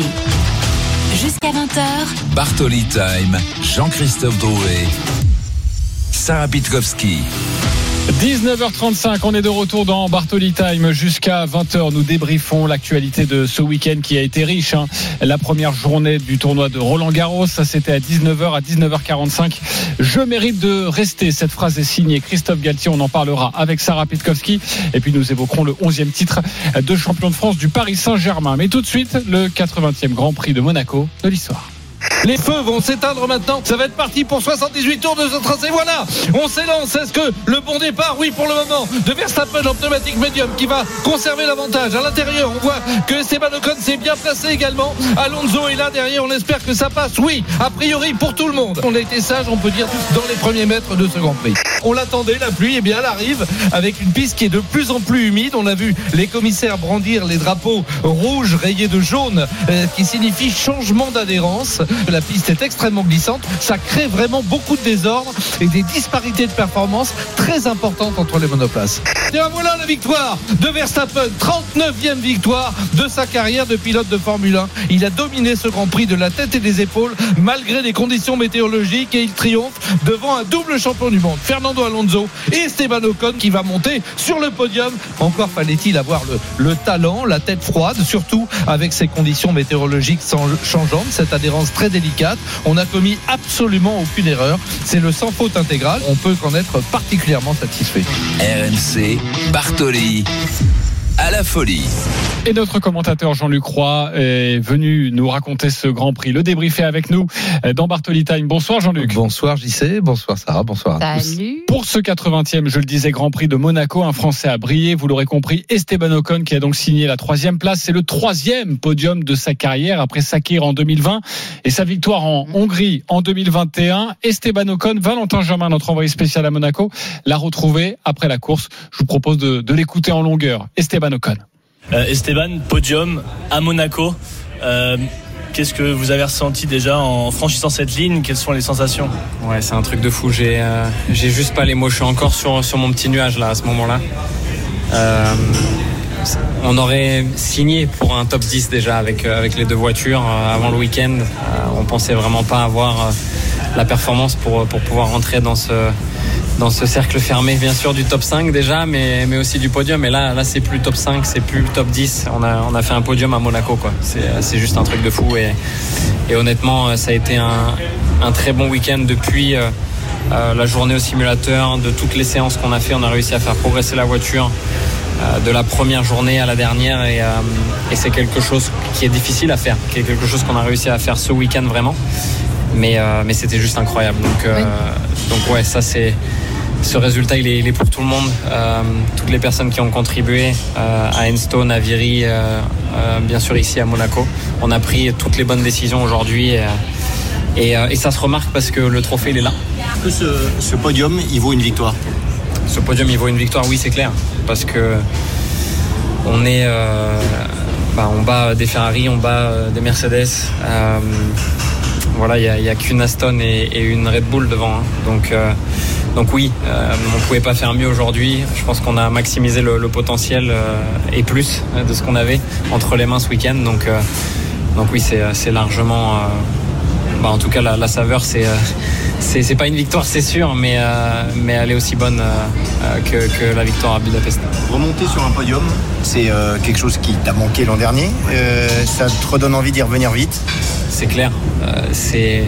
Jusqu'à 20h, Bartoli Time, Jean-Christophe Drouet, Sarah Pitkowski. 19h35, on est de retour dans Bartoli Time jusqu'à 20h. Nous débriefons l'actualité de ce week-end qui a été riche. hein. La première journée du tournoi de Roland Garros, ça c'était à 19h, à 19h45. Je mérite de rester. Cette phrase est signée Christophe Galtier. On en parlera avec Sarah Pitkowski. Et puis nous évoquerons le 11e titre de champion de France du Paris Saint-Germain. Mais tout de suite, le 80e Grand Prix de Monaco de l'histoire. Les feux vont s'éteindre maintenant. Ça va être parti pour 78 tours de ce tracé. Voilà, on s'élance. Est-ce que le bon départ? Oui, pour le moment, de Verstappen en pneumatique médium qui va conserver l'avantage. À l'intérieur, on voit que Esteban Ocon s'est bien placé également. Alonso est là derrière. On espère que ça passe. Oui, a priori pour tout le monde. On a été sage, on peut dire, dans les premiers mètres de ce Grand Prix. On l'attendait, la pluie. Et bien, elle arrive avec une piste qui est de plus en plus humide. On a vu les commissaires brandir les drapeaux rouges rayés de jaune, euh, qui signifie changement d'adhérence. La piste est extrêmement glissante. Ça crée vraiment beaucoup de désordre et des disparités de performance très importantes entre les monoplaces. Et voilà la victoire de Verstappen, 39e victoire de sa carrière de pilote de Formule 1. Il a dominé ce Grand Prix de la tête et des épaules malgré les conditions météorologiques et il triomphe devant un double champion du monde, Fernando Alonso et Esteban Ocon qui va monter sur le podium. Encore fallait-il avoir le, le talent, la tête froide, surtout avec ces conditions météorologiques changeantes, cette adhérence très délicate. On n'a commis absolument aucune erreur. C'est le sans faute intégral. On peut qu'en être particulièrement satisfait. RMC, Bartoli, à la folie. Et notre commentateur Jean-Luc Roy est venu nous raconter ce Grand Prix, le débriefer avec nous dans Bartoli Time. Bonsoir Jean-Luc. Bonsoir JC, bonsoir Sarah, bonsoir à tous. Salut. Pour ce 80e, je le disais, Grand Prix de Monaco, un Français a brillé, vous l'aurez compris, Esteban Ocon qui a donc signé la troisième place. C'est le troisième podium de sa carrière après Sakir en 2020 et sa victoire en Hongrie en 2021. Esteban Ocon, Valentin Germain, notre envoyé spécial à Monaco, l'a retrouvé après la course. Je vous propose de, de l'écouter en longueur. Esteban Ocon. Euh, Esteban, podium à Monaco. Euh, Qu'est-ce que vous avez ressenti déjà en franchissant cette ligne? Quelles sont les sensations? Ouais, c'est un truc de fou. J'ai euh, j'ai juste pas les mots. Je suis encore sur, sur mon petit nuage là à ce moment-là. Euh, on aurait signé pour un top 10 déjà avec, euh, avec les deux voitures euh, avant le week-end. On pensait vraiment pas avoir la performance pour, pour pouvoir rentrer dans ce, dans ce cercle fermé, bien sûr, du top 5 déjà, mais, mais aussi du podium. Et là, là c'est plus top 5, c'est plus top 10. On a, on a fait un podium à Monaco, quoi. C'est juste un truc de fou. Et, et honnêtement, ça a été un, un très bon week-end depuis euh, la journée au simulateur, de toutes les séances qu'on a fait. On a réussi à faire progresser la voiture euh, de la première journée à la dernière et, et c'est quelque chose qui est difficile à faire, qui est quelque chose qu'on a réussi à faire ce week-end vraiment. Mais, mais c'était juste incroyable. Donc, donc ouais, ça c'est ce résultat, il est, il est, pour tout le monde. Euh, toutes les personnes qui ont contribué euh, à Enstone, à Viry, euh, bien sûr ici à Monaco. On a pris toutes les bonnes décisions aujourd'hui. Et, et, ça se remarque parce que le trophée, il est là. Est-ce que ce, ce, podium, il vaut une victoire Ce podium, il vaut une victoire, oui, c'est clair. Parce que on est. Bah, on bat des Ferrari, on bat des Mercedes. voilà, il n'y a, a qu'une Aston et, et, une Red Bull devant. Hein. Donc donc oui, euh, on ne pouvait pas faire mieux aujourd'hui. Je pense qu'on a maximisé le, le potentiel euh, et plus de ce qu'on avait entre les mains ce week-end. Donc, euh, donc oui, c'est largement... Bah, en tout cas, la, la saveur, c'est c'est pas une victoire, c'est sûr, mais, mais elle est aussi bonne que, que, la victoire à Budapest. Remonter sur un podium, c'est quelque chose qui t'a manqué l'an dernier. ça te redonne envie d'y revenir vite? C'est clair. c'est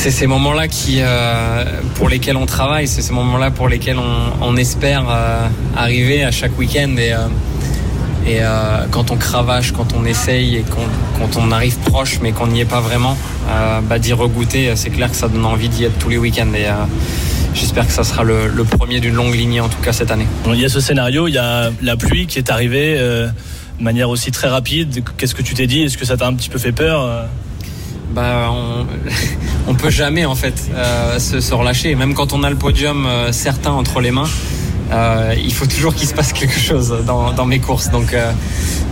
c'est ces moments-là qui, euh, pour lesquels on travaille, c'est ces moments-là pour lesquels on, on espère euh, arriver à chaque week-end et, euh, et euh, quand on cravache, quand on essaye et quand on arrive proche mais qu'on n'y est pas vraiment, euh, bah, d'y regoûter, c'est clair que ça donne envie d'y être tous les week-ends et j'espère que ça sera le, le premier d'une longue lignée en tout cas cette année. Il y a ce scénario, il y a la pluie qui est arrivée de manière aussi très rapide. Qu'est-ce que tu t'es dit? Est-ce que ça t'a un petit peu fait peur bah, on, (laughs) on peut jamais en fait euh, se, se, relâcher. Même quand on a le podium euh, certain entre les mains, euh, il faut toujours qu'il se passe quelque chose dans, mes courses. Donc euh,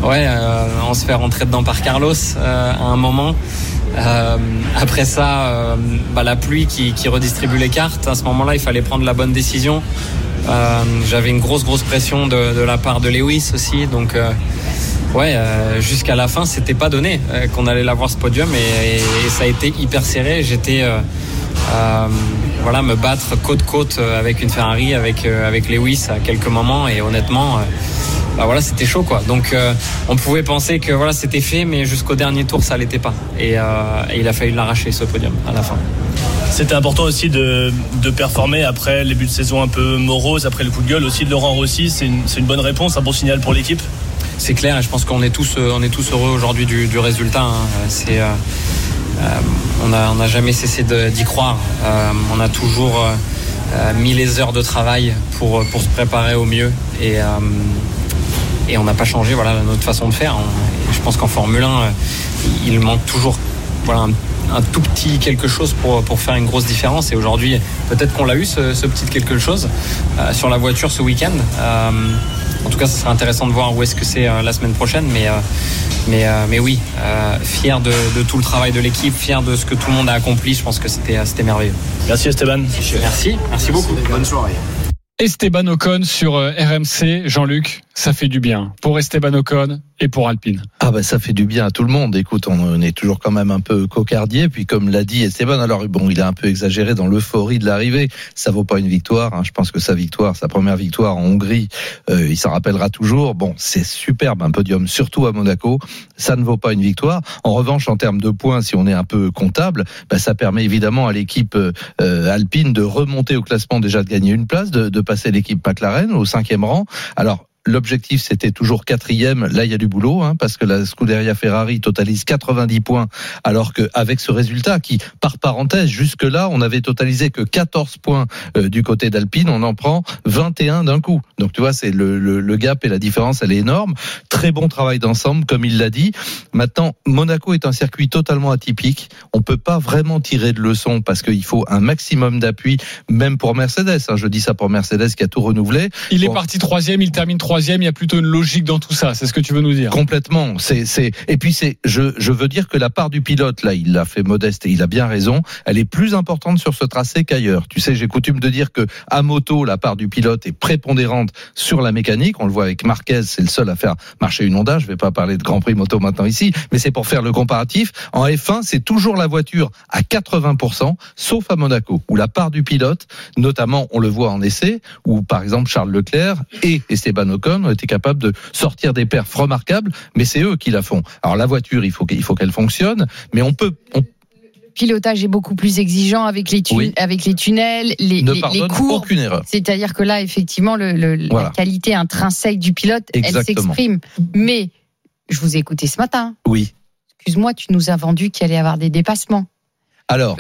ouais, euh, on se fait rentrer dedans par Carlos à un moment. après ça, bah, la pluie qui, redistribue les cartes. À ce moment-là, il fallait prendre la bonne décision. J'avais une grosse grosse pression de, la part de Lewis aussi, donc ouais, jusqu'à la fin, c'était pas donné qu'on allait l'avoir ce podium et, ça a été hyper serré. J'étais voilà me battre côte côte avec une Ferrari, avec avec Lewis à quelques moments et honnêtement. Bah voilà, c'était chaud quoi. Donc on pouvait penser que voilà c'était fait, mais jusqu'au dernier tour ça l'était pas. Et, et, il a fallu l'arracher ce podium à la fin. C'était important aussi de, de, performer après les buts de saison un peu morose, après le coup de gueule aussi de Laurent Rossi. C'est une, une bonne réponse, un bon signal pour l'équipe c'est clair et je pense qu'on est tous on est tous heureux aujourd'hui du, du, résultat. Hein. C'est euh, euh, on n'a on a jamais cessé d'y croire. Euh, on a toujours euh, mis les heures de travail pour se préparer au mieux et on n'a pas changé notre façon de faire. Je pense qu'en Formule 1 il manque toujours un, tout petit quelque chose pour, faire une grosse différence. Et aujourd'hui, peut-être qu'on l'a eu, ce, petit quelque chose, euh, sur la voiture ce week-end. Euh, en tout cas, ce serait intéressant de voir où est-ce que c'est euh, la semaine prochaine. Mais, mais, mais oui, fier de, de, tout le travail de l'équipe, fier de ce que tout le monde a accompli. Je pense que c'était merveilleux. Merci Esteban. Merci, merci beaucoup. Bonne soirée. Esteban Ocon sur RMC, Jean-Luc, ça fait du bien pour Esteban Ocon et pour Alpine. Ah bah ça fait du bien à tout le monde. Écoute, on est toujours quand même un peu cocardier. Puis comme l'a dit Esteban, alors bon, il a un peu exagéré dans l'euphorie de l'arrivée. Ça vaut pas une victoire. Hein. Je pense que sa victoire, sa première victoire en Hongrie, euh, il s'en rappellera toujours. Bon, c'est superbe un podium, surtout à Monaco. Ça ne vaut pas une victoire. En revanche, en termes de points, si on est un peu comptable, bah, ça permet évidemment à l'équipe euh, Alpine de remonter au classement déjà de gagner une place, de, de passer l'équipe McLaren au cinquième rang. Alors L'objectif, c'était toujours quatrième. Là, il y a du boulot, hein, parce que la Scuderia Ferrari totalise 90 points, alors qu'avec ce résultat, qui, par parenthèse, jusque-là, on avait totalisé que 14 points euh, du côté d'Alpine, on en prend 21 d'un coup. Donc, tu vois, c'est le, le, le, gap et la différence, elle est énorme. Très bon travail d'ensemble, comme il l'a dit. Maintenant, Monaco est un circuit totalement atypique. On peut pas vraiment tirer de leçons parce qu'il faut un maximum d'appui, même pour Mercedes. Hein. Je dis ça pour Mercedes qui a tout renouvelé. Il est parti troisième, il termine troisième troisième, il y a plutôt une logique dans tout ça. C'est ce que tu veux nous dire? Complètement. C'est, et puis c'est, je, veux dire que la part du pilote, là, il l'a fait modeste et il a bien raison. Elle est plus importante sur ce tracé qu'ailleurs. Tu sais, j'ai coutume de dire que à moto, la part du pilote est prépondérante sur la mécanique. On le voit avec Marquez, c'est le seul à faire marcher une Honda. Je vais pas parler de Grand Prix moto maintenant ici, mais c'est pour faire le comparatif. En F1, c'est toujours la voiture à 80%, sauf à Monaco, où la part du pilote, notamment, on le voit en essai, où par exemple Charles Leclerc et Esteban Ocon ont été capables de sortir des perfs remarquables, mais c'est eux qui la font. Alors la voiture, il faut qu'il faut qu'elle fonctionne, mais on peut, on pilotage est beaucoup plus exigeant avec les, tu- avec les tunnels, les, ne les, les courbes. aucune erreur. C'est-à-dire que là, effectivement, le, le- Voilà. la qualité intrinsèque du pilote, elle s'exprime. Mais je vous ai écouté ce matin. Oui. Excuse-moi, tu nous as vendu qu'il allait y avoir des dépassements. Alors,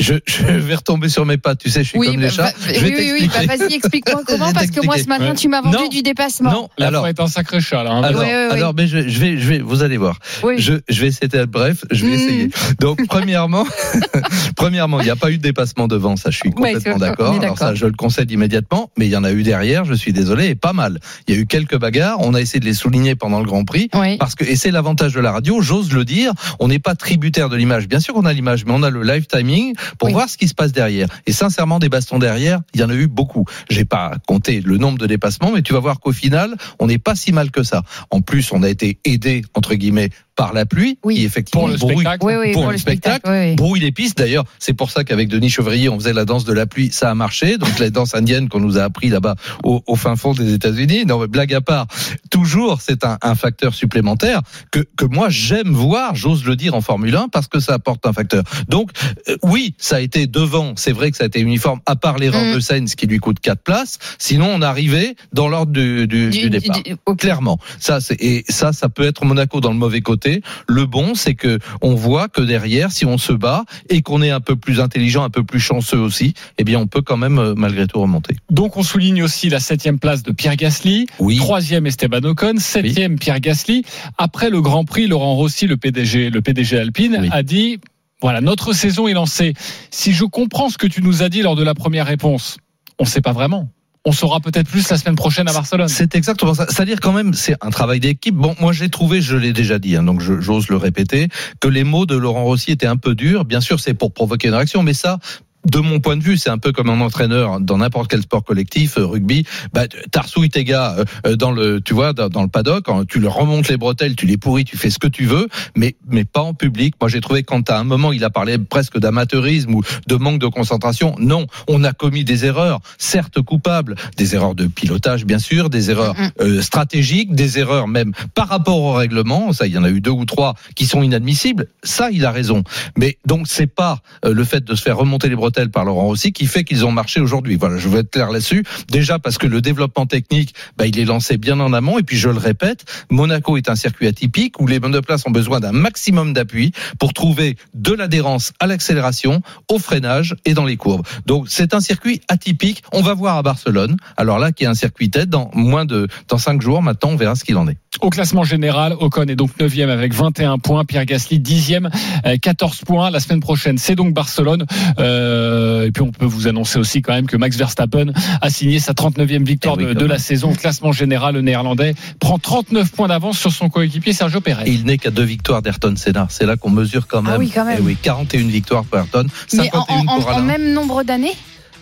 je, je vais retomber sur mes pattes. Tu sais, je suis Oui, comme bah, les chats. va- Je vais oui, oui, oui, bah, vas-y, explique-moi (laughs) comment, parce que moi, ce matin, tu m'as vendu Non. du dépassement. Non, La alors, est un sacré chat là. hein. alors, Ouais, ouais, ouais. alors, mais je, je vais, je vais, vous allez voir. Oui. Je, je vais essayer d'être bref. Je vais Mm. essayer. Donc, (laughs) premièrement, (laughs) premièrement, il n'y a pas eu de dépassement devant. Ça, je suis complètement d'accord. Alors ça, je le concède immédiatement. Mais il y en a eu derrière. Je suis désolé, et pas mal. Il y a eu quelques bagarres. On a essayé de les souligner pendant le Grand Prix. Oui. Parce que, et c'est l'avantage de la radio, j'ose le dire, on n'est pas tributaire de l'image. Bien sûr qu'on a l'image, mais on a le live timing pour Oui. voir ce qui se passe derrière. Et sincèrement, des bastons derrière, il y en a eu beaucoup. J'ai pas compté le nombre de dépassements, mais tu vas voir qu'au final, on n'est pas si mal que ça. En plus, on a été aidé, entre guillemets, par la pluie, Oui. qui effectivement Pour le brouille- spectacle. Oui, oui, pour, pour le le spectacle, spectacle, oui, oui. brouille les pistes. D'ailleurs, c'est pour ça qu'avec Denis Chevrier, on faisait la danse de la pluie, ça a marché. Donc la danse indienne qu'on nous a appris là-bas au, au fin fond des États-Unis. Non, mais blague à part, toujours c'est un, un facteur supplémentaire que, que moi j'aime voir, j'ose le dire en Formule 1 parce que ça apporte un facteur. Donc euh, oui, ça a été devant. C'est vrai que ça a été uniforme, à part l'erreur Mm. de Sainz qui lui coûte 4 places. Sinon, on arrivait dans l'ordre du, du, Du- du départ. Clairement, ça c'est et ça, ça peut être Monaco dans le mauvais côté. Le bon, c'est que on voit que derrière, si on se bat et qu'on est un peu plus intelligent, un peu plus chanceux aussi, eh bien, on peut quand même euh, malgré tout remonter. Donc on souligne aussi la septième place de Pierre Gasly, Oui. troisième Esteban Ocon, septième Pierre Gasly. Après le Grand Prix, Laurent Rossi, le PDG, le PDG Alpine, Oui. a dit voilà notre saison est lancée. Si je comprends ce que tu nous as dit lors de la première réponse, on ne sait pas vraiment. On saura peut-être plus la semaine prochaine à Barcelone. C'est exactement ça. C'est-à-dire quand même, c'est un travail d'équipe. Bon, moi j'ai trouvé, je l'ai déjà dit, hein, donc j'ose le répéter, que les mots de Laurent Rossi étaient un peu durs. Bien sûr, c'est pour provoquer une réaction, mais ça. De mon point de vue, c'est un peu comme un entraîneur dans n'importe quel sport collectif, euh, rugby. Bah, t'arsouilles tes gars euh, euh, dans le, tu vois, dans, le paddock. hein, tu leur remontes les bretelles, tu les pourris, tu fais ce que tu veux, mais mais pas en public. Moi, j'ai trouvé quand à un moment il a parlé presque d'amateurisme ou de manque de concentration. Non, on a commis des erreurs, certes coupables, des erreurs de pilotage bien sûr, des erreurs euh, stratégiques, des erreurs même par rapport au règlement. Ça, il y en a eu deux ou trois qui sont inadmissibles. Ça, il a raison. Mais donc c'est pas euh, le fait de se faire remonter les bretelles par Laurent Rossi qui fait qu'ils ont marché aujourd'hui. Voilà, je veux être clair là-dessus. Déjà parce que le développement technique, bah, il est lancé bien en amont. Et puis je le répète, Monaco est un circuit atypique où les monoplaces ont besoin d'un maximum d'appui pour trouver de l'adhérence à l'accélération, au freinage et dans les courbes. Donc c'est un circuit atypique. On va voir à Barcelone. Alors là, qui est un circuit tête dans moins de dans cinq jours. Maintenant, on verra ce qu'il en est. Au classement général, Ocon est donc 9e avec 21 points, Pierre Gasly 10e, euh, 14 points. La semaine prochaine, c'est donc Barcelone. Euh, et puis on peut vous annoncer aussi quand même que Max Verstappen a signé sa 39e victoire Eh oui, de, la saison. Au classement général, le néerlandais prend 39 points d'avance sur son coéquipier Sergio Perez. Et il n'est qu'à deux victoires d'Ayrton Senna. C'est là qu'on mesure quand même. Ah oui, quand même. Eh oui, 41 victoires pour Ayrton, Mais 51 en, en- pour en même nombre d'années?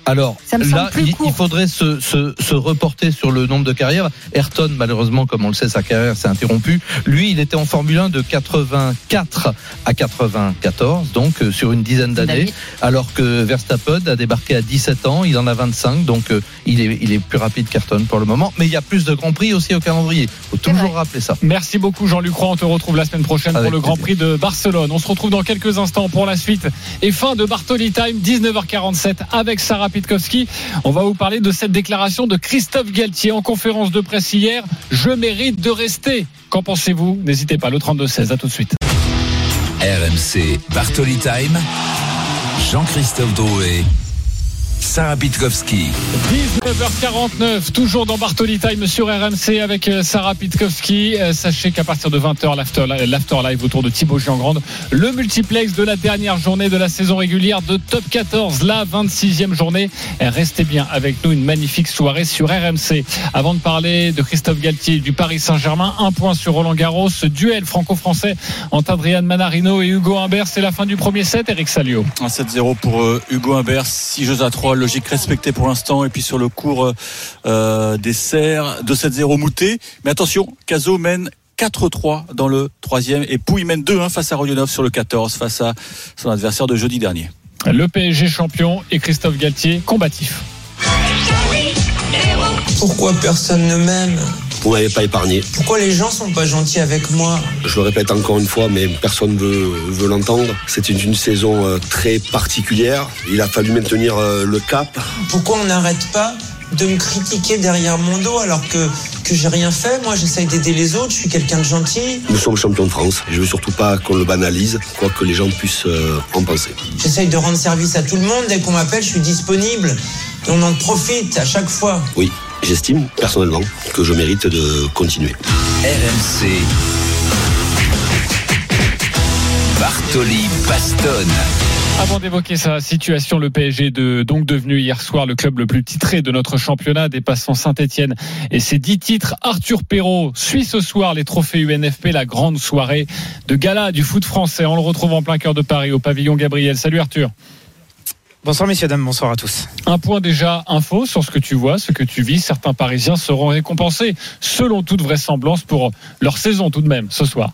Alors là, il, il faudrait se, se, se reporter sur le nombre de carrières. Ayrton, malheureusement, comme on le sait, sa carrière s'est interrompue. Lui, il était en Formule 1 de 84 à 94, donc euh, sur une dizaine d'années. Alors que Verstappen a débarqué à 17 ans, il en a 25, donc euh, il est, il est plus rapide qu'Ayrton pour le moment. Mais il y a plus de Grands Prix aussi au calendrier. faut toujours rappeler ça. Merci beaucoup Jean-Luc Roy. On te retrouve la semaine prochaine Avec pour le Grand. Prix de Barcelone. On se retrouve dans quelques instants pour la suite et fin de Bartoli Time, 19h47 avec Sarah On va vous parler de cette déclaration de Christophe Galtier en conférence de presse hier. Je mérite de rester. Qu'en pensez-vous? N'hésitez pas, le 32-16. À tout de suite. RMC Bartoli Time. Jean-Christophe Drouet. Sarah Pitkowski. 19h49, toujours dans Bartoli Time sur RMC avec euh, Sarah Pitkowski. Euh, Sachez qu'à partir de 20h, l'after, l'after live autour de Thibaut Giangrande, le multiplex de la dernière journée de la saison régulière de Top 14, la 26e journée. Euh, Restez bien avec nous, une magnifique soirée sur RMC. Avant de parler de Christophe Galtier du Paris Saint-Germain, un point sur Roland Garros, duel franco-français entre Adrian Manarino et Hugo Humbert. C'est la fin du premier set, Eric Salio. Un 7-0 pour euh, Hugo Humbert, 6 jeux à 3, logique respectée pour l'instant. Et puis sur le cours euh, des serres, 2-7-0 mouté. Mais attention, Caso mène 4-3 dans le troisième et Pouille mène 2-1 face à Rodionov sur le 14 face à son adversaire de jeudi dernier. Le PSG champion et Christophe Galtier combatif. Pourquoi personne ne m'aime? Vous m'avez pas épargné. Pourquoi les gens sont pas gentils avec moi? Je le répète encore une fois, mais personne veut veut l'entendre. C'était une, une saison euh, très particulière. Il a fallu maintenir euh, le cap. Pourquoi on n'arrête pas de me critiquer derrière mon dos alors que, que j'ai rien fait? Moi, j'essaye d'aider les autres, je suis quelqu'un de gentil. Nous sommes champions de France. Je veux surtout pas qu'on le banalise, quoi que les gens puissent euh, en penser. J'essaye de rendre service à tout le monde. Dès qu'on m'appelle, je suis disponible. Et on en profite à chaque fois. Oui, j'estime personnellement que je mérite de continuer. RMC. Bartoli Bastonne. Avant d'évoquer sa situation, le PSG de, donc devenu hier soir le club le plus titré de notre championnat, dépassant Saint-Etienne et ses dix titres. Arthur Perrault suit ce soir les trophées UNFP, la grande soirée de gala du foot français. On le retrouve en plein cœur de Paris au pavillon Gabriel. Salut Arthur. Bonsoir messieurs, dames, bonsoir à tous. Un point déjà info sur ce que tu vois, ce que tu vis. Certains Parisiens seront récompensés, selon toute vraisemblance, pour leur saison tout de même ce soir.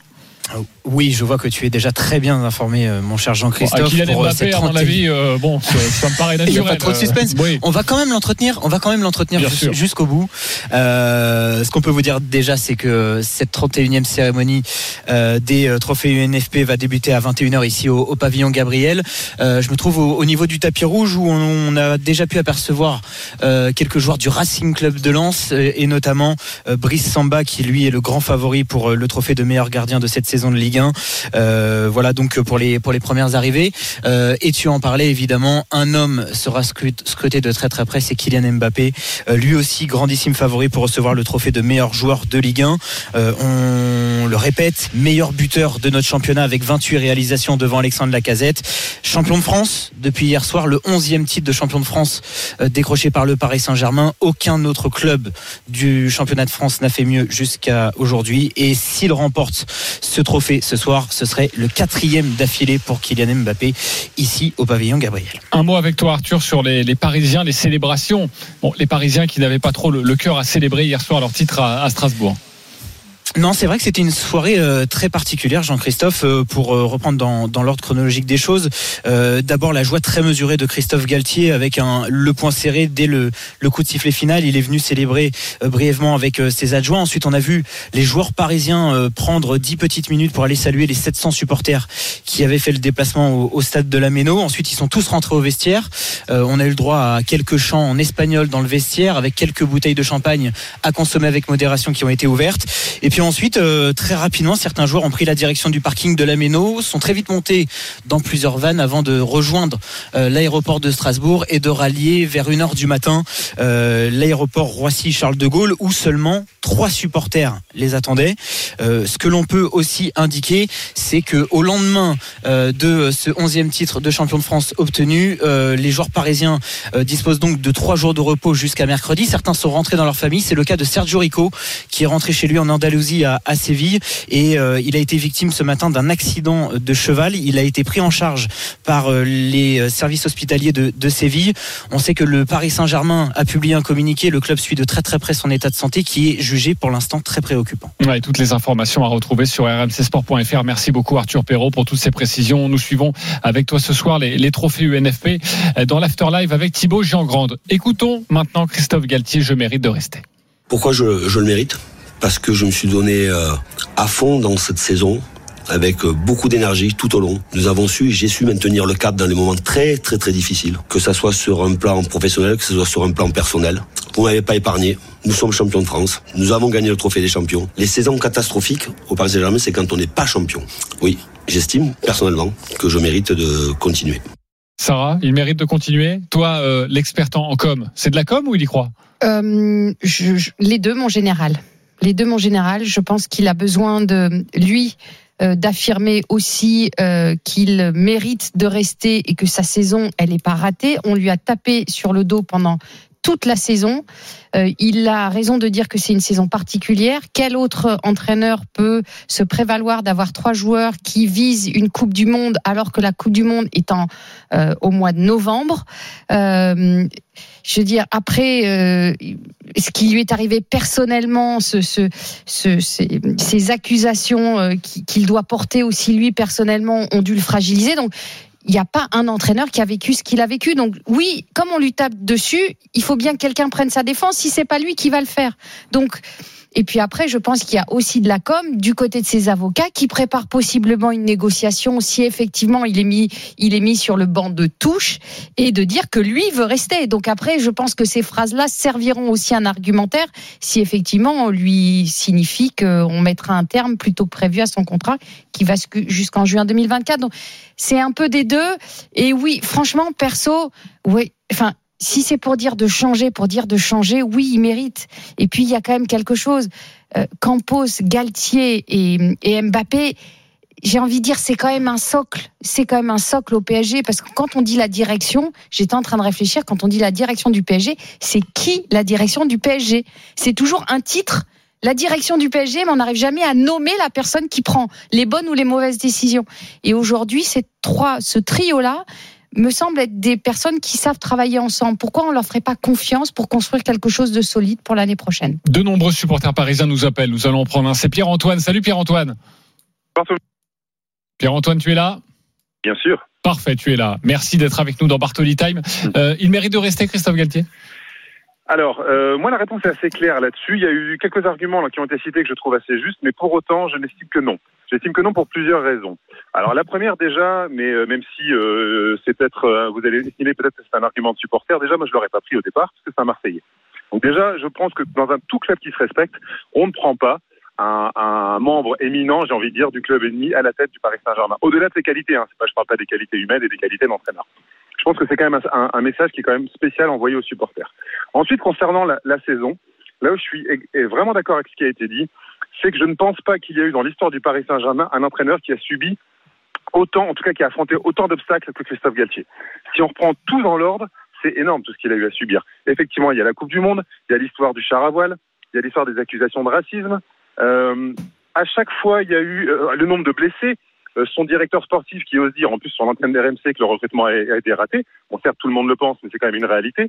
Oui, je vois que tu es déjà très bien informé, euh, mon cher Jean-Christophe. Bon, pour, euh, Mbappé, cette à mon 30e. avis, euh, bon, ça, ça me paraît (laughs) Il n'y a naturel. pas trop de suspense. Euh, oui. On va quand même l'entretenir. On va quand même l'entretenir jus- jusqu'au bout. Euh, ce qu'on peut vous dire déjà, c'est que cette 31e cérémonie euh, des euh, trophées UNFP va débuter à 21h ici au, au pavillon Gabriel. Euh, je me trouve au, au niveau du tapis rouge où on, on a déjà pu apercevoir euh, quelques joueurs du Racing Club de Lens euh, et notamment euh, Brice Samba qui lui est le grand favori pour euh, le trophée de meilleur gardien de cette de Ligue 1. Euh, voilà donc pour les pour les premières arrivées. Euh, et tu en parlais évidemment, un homme sera scrut- scruté de très très près, c'est Kylian Mbappé, Euh, lui aussi grandissime favori pour recevoir le trophée de meilleur joueur de Ligue 1. Euh, on le répète, meilleur buteur de notre championnat avec 28 réalisations devant Alexandre Lacazette, champion de France depuis hier soir, le 11e titre de champion de France euh, décroché par le Paris Saint-Germain. Aucun autre club du championnat de France n'a fait mieux jusqu'à aujourd'hui. Et s'il remporte ce trophée ce soir, ce serait le quatrième d'affilée pour Kylian Mbappé ici au pavillon Gabriel. Un mot avec toi, Arthur, sur les, Parisiens, les célébrations. Les Parisiens qui n'avaient pas trop le, cœur à célébrer hier soir leur titre à Strasbourg. Non, c'est vrai que c'était une soirée euh, très particulière, Jean-Christophe, euh, pour euh, reprendre dans, dans l'ordre chronologique des choses. Euh, D'abord, la joie très mesurée de Christophe Galtier avec un, le point serré dès le, le coup de sifflet final. Il est venu célébrer euh, brièvement avec euh, ses adjoints. Ensuite, on a vu les joueurs parisiens prendre 10 petites minutes pour aller saluer les 700 supporters qui avaient fait le déplacement au, au stade de la Méno. Ensuite, ils sont tous rentrés au vestiaire. On a eu le droit à quelques chants en espagnol dans le vestiaire avec quelques bouteilles de champagne à consommer avec modération qui ont été ouvertes. Et puis ensuite, euh, très rapidement, certains joueurs ont pris la direction du parking de la Méno, sont très vite montés dans plusieurs vannes avant de rejoindre euh, l'aéroport de Strasbourg et de rallier vers 1h du matin euh, l'aéroport Roissy-Charles de Gaulle où seulement trois supporters les attendaient. Ce que l'on peut aussi indiquer, c'est que au lendemain de ce 11e titre de champion de France obtenu, les joueurs parisiens disposent donc de trois jours de repos jusqu'à mercredi. Certains sont rentrés dans leur famille. C'est le cas de Sergio Rico qui est rentré chez lui en Andalousie à, à Séville et euh, il a été victime ce matin d'un accident de cheval. Il a été pris en charge par euh, les euh, services hospitaliers de, de Séville. On sait que le Paris Saint-Germain a publié un communiqué. Le club suit de très très près son état de santé qui est jugé pour l'instant très préoccupant. Ouais, toutes les informations à retrouver sur rmcsport.fr. Merci beaucoup Arthur Perrault pour toutes ces précisions. Nous suivons avec toi ce soir les, les trophées UNFP dans l'After Live avec Thibaut Giangrande. Écoutons maintenant Christophe Galtier, je mérite de rester. Pourquoi je, je le mérite? Parce que je me suis donné euh, à fond dans cette saison avec euh, beaucoup d'énergie tout au long. Nous avons su, j'ai su maintenir le cap dans les moments très très très difficiles, que ça soit sur un plan professionnel, que ce soit sur un plan personnel. Vous m'avez pas épargné. Nous sommes champions de France. Nous avons gagné le trophée des champions. Les saisons catastrophiques au Paris Saint-Germain, c'est quand on n'est pas champion. Oui, j'estime personnellement que je mérite de continuer. Sarah, il mérite de continuer. Toi, euh, l'expert en, en com, c'est de la com ou il y croit? Euh, je- je- les deux, mon général. Les deux, mon général. Je pense qu'il a besoin de lui euh, d'affirmer aussi euh, qu'il mérite de rester et que sa saison, elle n'est pas ratée. On lui a tapé sur le dos pendant toute la saison. Euh, il a raison de dire que c'est une saison particulière. Quel autre entraîneur peut se prévaloir d'avoir trois joueurs qui visent une Coupe du Monde alors que la Coupe du Monde est en, au mois de novembre? Je veux dire, après, euh, ce qui lui est arrivé personnellement, ce, ce, ce- ces, ces accusations euh, qui- qu'il doit porter aussi lui personnellement ont dû le fragiliser. Donc, il n'y a pas un entraîneur qui a vécu ce qu'il a vécu. Donc oui, comme on lui tape dessus, il faut bien que quelqu'un prenne sa défense. Si c'est pas lui qui va le faire. Donc et puis après, je pense qu'il y a aussi de la com du côté de ses avocats qui préparent possiblement une négociation si effectivement il est mis, il est mis sur le banc de touche et de dire que lui veut rester. Donc après, je pense que ces phrases-là serviront aussi un argumentaire si effectivement on lui signifie qu'on mettra un terme plutôt que prévu à son contrat qui va jusqu'en juin 2024. Donc c'est un peu des deux. Et oui, franchement, perso, oui, enfin, si c'est pour dire de changer, pour dire de changer, oui, il mérite. Et puis, il y a quand même quelque chose. Euh, Campos, Galtier et, et Mbappé, j'ai envie de dire, c'est quand même un socle. C'est quand même un socle au PSG. Parce que quand on dit la direction, j'étais en train de réfléchir, quand on dit la direction du PSG, c'est qui la direction du PSG C'est toujours un titre la direction du PSG, mais on n'arrive jamais à nommer la personne qui prend les bonnes ou les mauvaises décisions. Et aujourd'hui, ces trois, ce trio-là, me semble être des personnes qui savent travailler ensemble. Pourquoi on leur ferait pas confiance pour construire quelque chose de solide pour l'année prochaine? De nombreux supporters parisiens nous appellent. Nous allons en prendre un. C'est Pierre-Antoine. Salut Pierre-Antoine. Pierre-Antoine, tu es là? Bien sûr. Parfait, tu es là. Merci d'être avec nous dans Bartoli Time. Euh, il mérite de rester, Christophe Galtier Alors, euh, moi, la réponse est assez claire là-dessus. Il y a eu quelques arguments là, qui ont été cités que je trouve assez justes, mais pour autant, je n'estime que non. J'estime que non pour plusieurs raisons. Alors, la première déjà, mais euh, même si euh, c'est peut-être, euh, vous allez estimer peut-être que c'est un argument de supporter, déjà, moi, je l'aurais pas pris au départ parce que c'est un Marseillais. Donc déjà, je pense que dans un tout club qui se respecte, on ne prend pas un, un membre éminent, j'ai envie de dire, du club ennemi à la tête du Paris Saint-Germain. Au-delà de ses qualités, hein, pas, je parle pas des qualités humaines et des qualités d'entraîneur. Je pense que c'est quand même un, un, un, message qui est quand même spécial envoyé aux supporters. Ensuite, concernant la, la saison, là où je suis vraiment d'accord avec ce qui a été dit, c'est que je ne pense pas qu'il y a eu dans l'histoire du Paris Saint-Germain un entraîneur qui a subi autant, en tout cas qui a affronté autant d'obstacles que Christophe Galtier. Si on reprend tout dans l'ordre, c'est énorme tout ce qu'il a eu à subir. Effectivement, il y a la Coupe du Monde, il y a l'histoire du char à voile, il y a l'histoire des accusations de racisme. Euh, à chaque fois, il y a eu euh, le nombre de blessés. Euh, son directeur sportif qui ose dire, en plus sur l'antenne d'RMC, que le recrutement a, a, été raté. Bon, certes, tout le monde le pense, mais c'est quand même une réalité.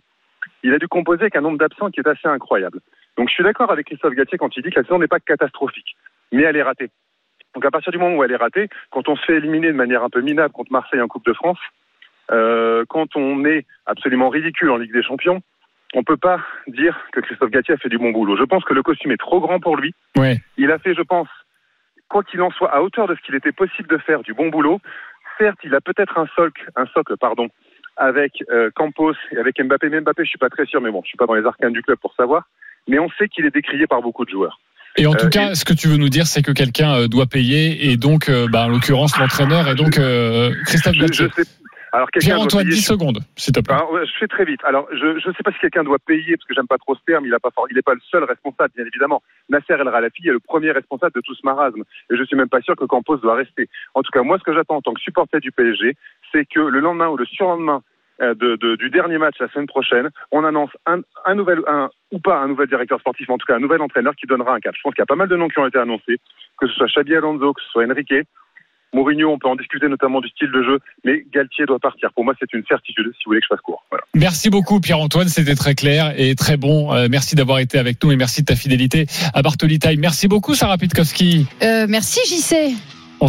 Il a dû composer avec un nombre d'absents qui est assez incroyable. Donc, je suis d'accord avec Christophe Galtier quand il dit que la saison n'est pas catastrophique, mais elle est ratée. Donc, à partir du moment où elle est ratée, quand on se fait éliminer de manière un peu minable contre Marseille en Coupe de France, euh, quand on est absolument ridicule en Ligue des Champions, on peut pas dire que Christophe Galtier a fait du bon boulot. Je pense que le costume est trop grand pour lui. Ouais. Il a fait, je pense, quoi qu'il en soit, à hauteur de ce qu'il était possible de faire, du bon boulot. Certes, il a peut-être un socle, un socle, pardon, avec euh, Campos et avec Mbappé. Mais Mbappé, je suis pas très sûr, mais bon, je suis pas dans les arcanes du club pour savoir. Mais on sait qu'il est décrié par beaucoup de joueurs. Et en tout euh, cas, et... ce que tu veux nous dire, c'est que quelqu'un euh, doit payer, et donc, euh, bah, en l'occurrence, l'entraîneur, et donc euh, Christophe Galtier. Je, je sais, alors, Pierre-Antoine, payer... 10 secondes, s'il te plaît. Alors, je fais très vite. Alors, je ne sais pas si quelqu'un doit payer, parce que j'aime pas trop ce terme, il n'est pas, il pas le seul responsable, bien évidemment. Nasser El Khalafi est le premier responsable de tout ce marasme. Et je suis même pas sûr que Campos doit rester. En tout cas, moi, ce que j'attends en tant que supporter du PSG, c'est que le lendemain ou le surlendemain de, de, du dernier match la semaine prochaine, on annonce un, un nouvel, un, ou pas un nouvel directeur sportif, mais en tout cas un nouvel entraîneur qui donnera un cap. Je pense qu'il y a pas mal de noms qui ont été annoncés, que ce soit Xabi Alonso, que ce soit Enrique. Mourinho, on peut en discuter notamment du style de jeu, mais Galtier doit partir. Pour moi, c'est une certitude, si vous voulez que je fasse court. Voilà. Merci beaucoup, Pierre-Antoine. C'était très clair et très bon. Euh, merci d'avoir été avec nous et merci de ta fidélité à Bartoli Time. Merci beaucoup, Sarah Pitkowski. Euh, merci, JC.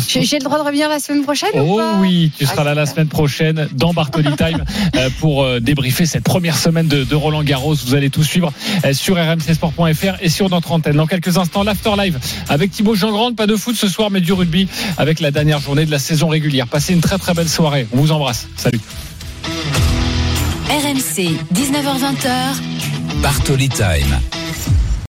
J'ai le droit de revenir la semaine prochaine Oh ou pas oui, tu seras ah, là la semaine prochaine dans Bartoli (laughs) Time euh, pour euh, débriefer cette première semaine de, de, Roland Garros. Vous allez tout suivre euh, sur rmcsport.fr et sur notre antenne. Dans quelques instants, l'After Live avec Thibaut Jean-Grande. Pas de foot ce soir, mais du rugby avec la dernière journée de la saison régulière. Passez une très très belle soirée. On vous embrasse. Salut. RMC, 19h20. Bartoli Time.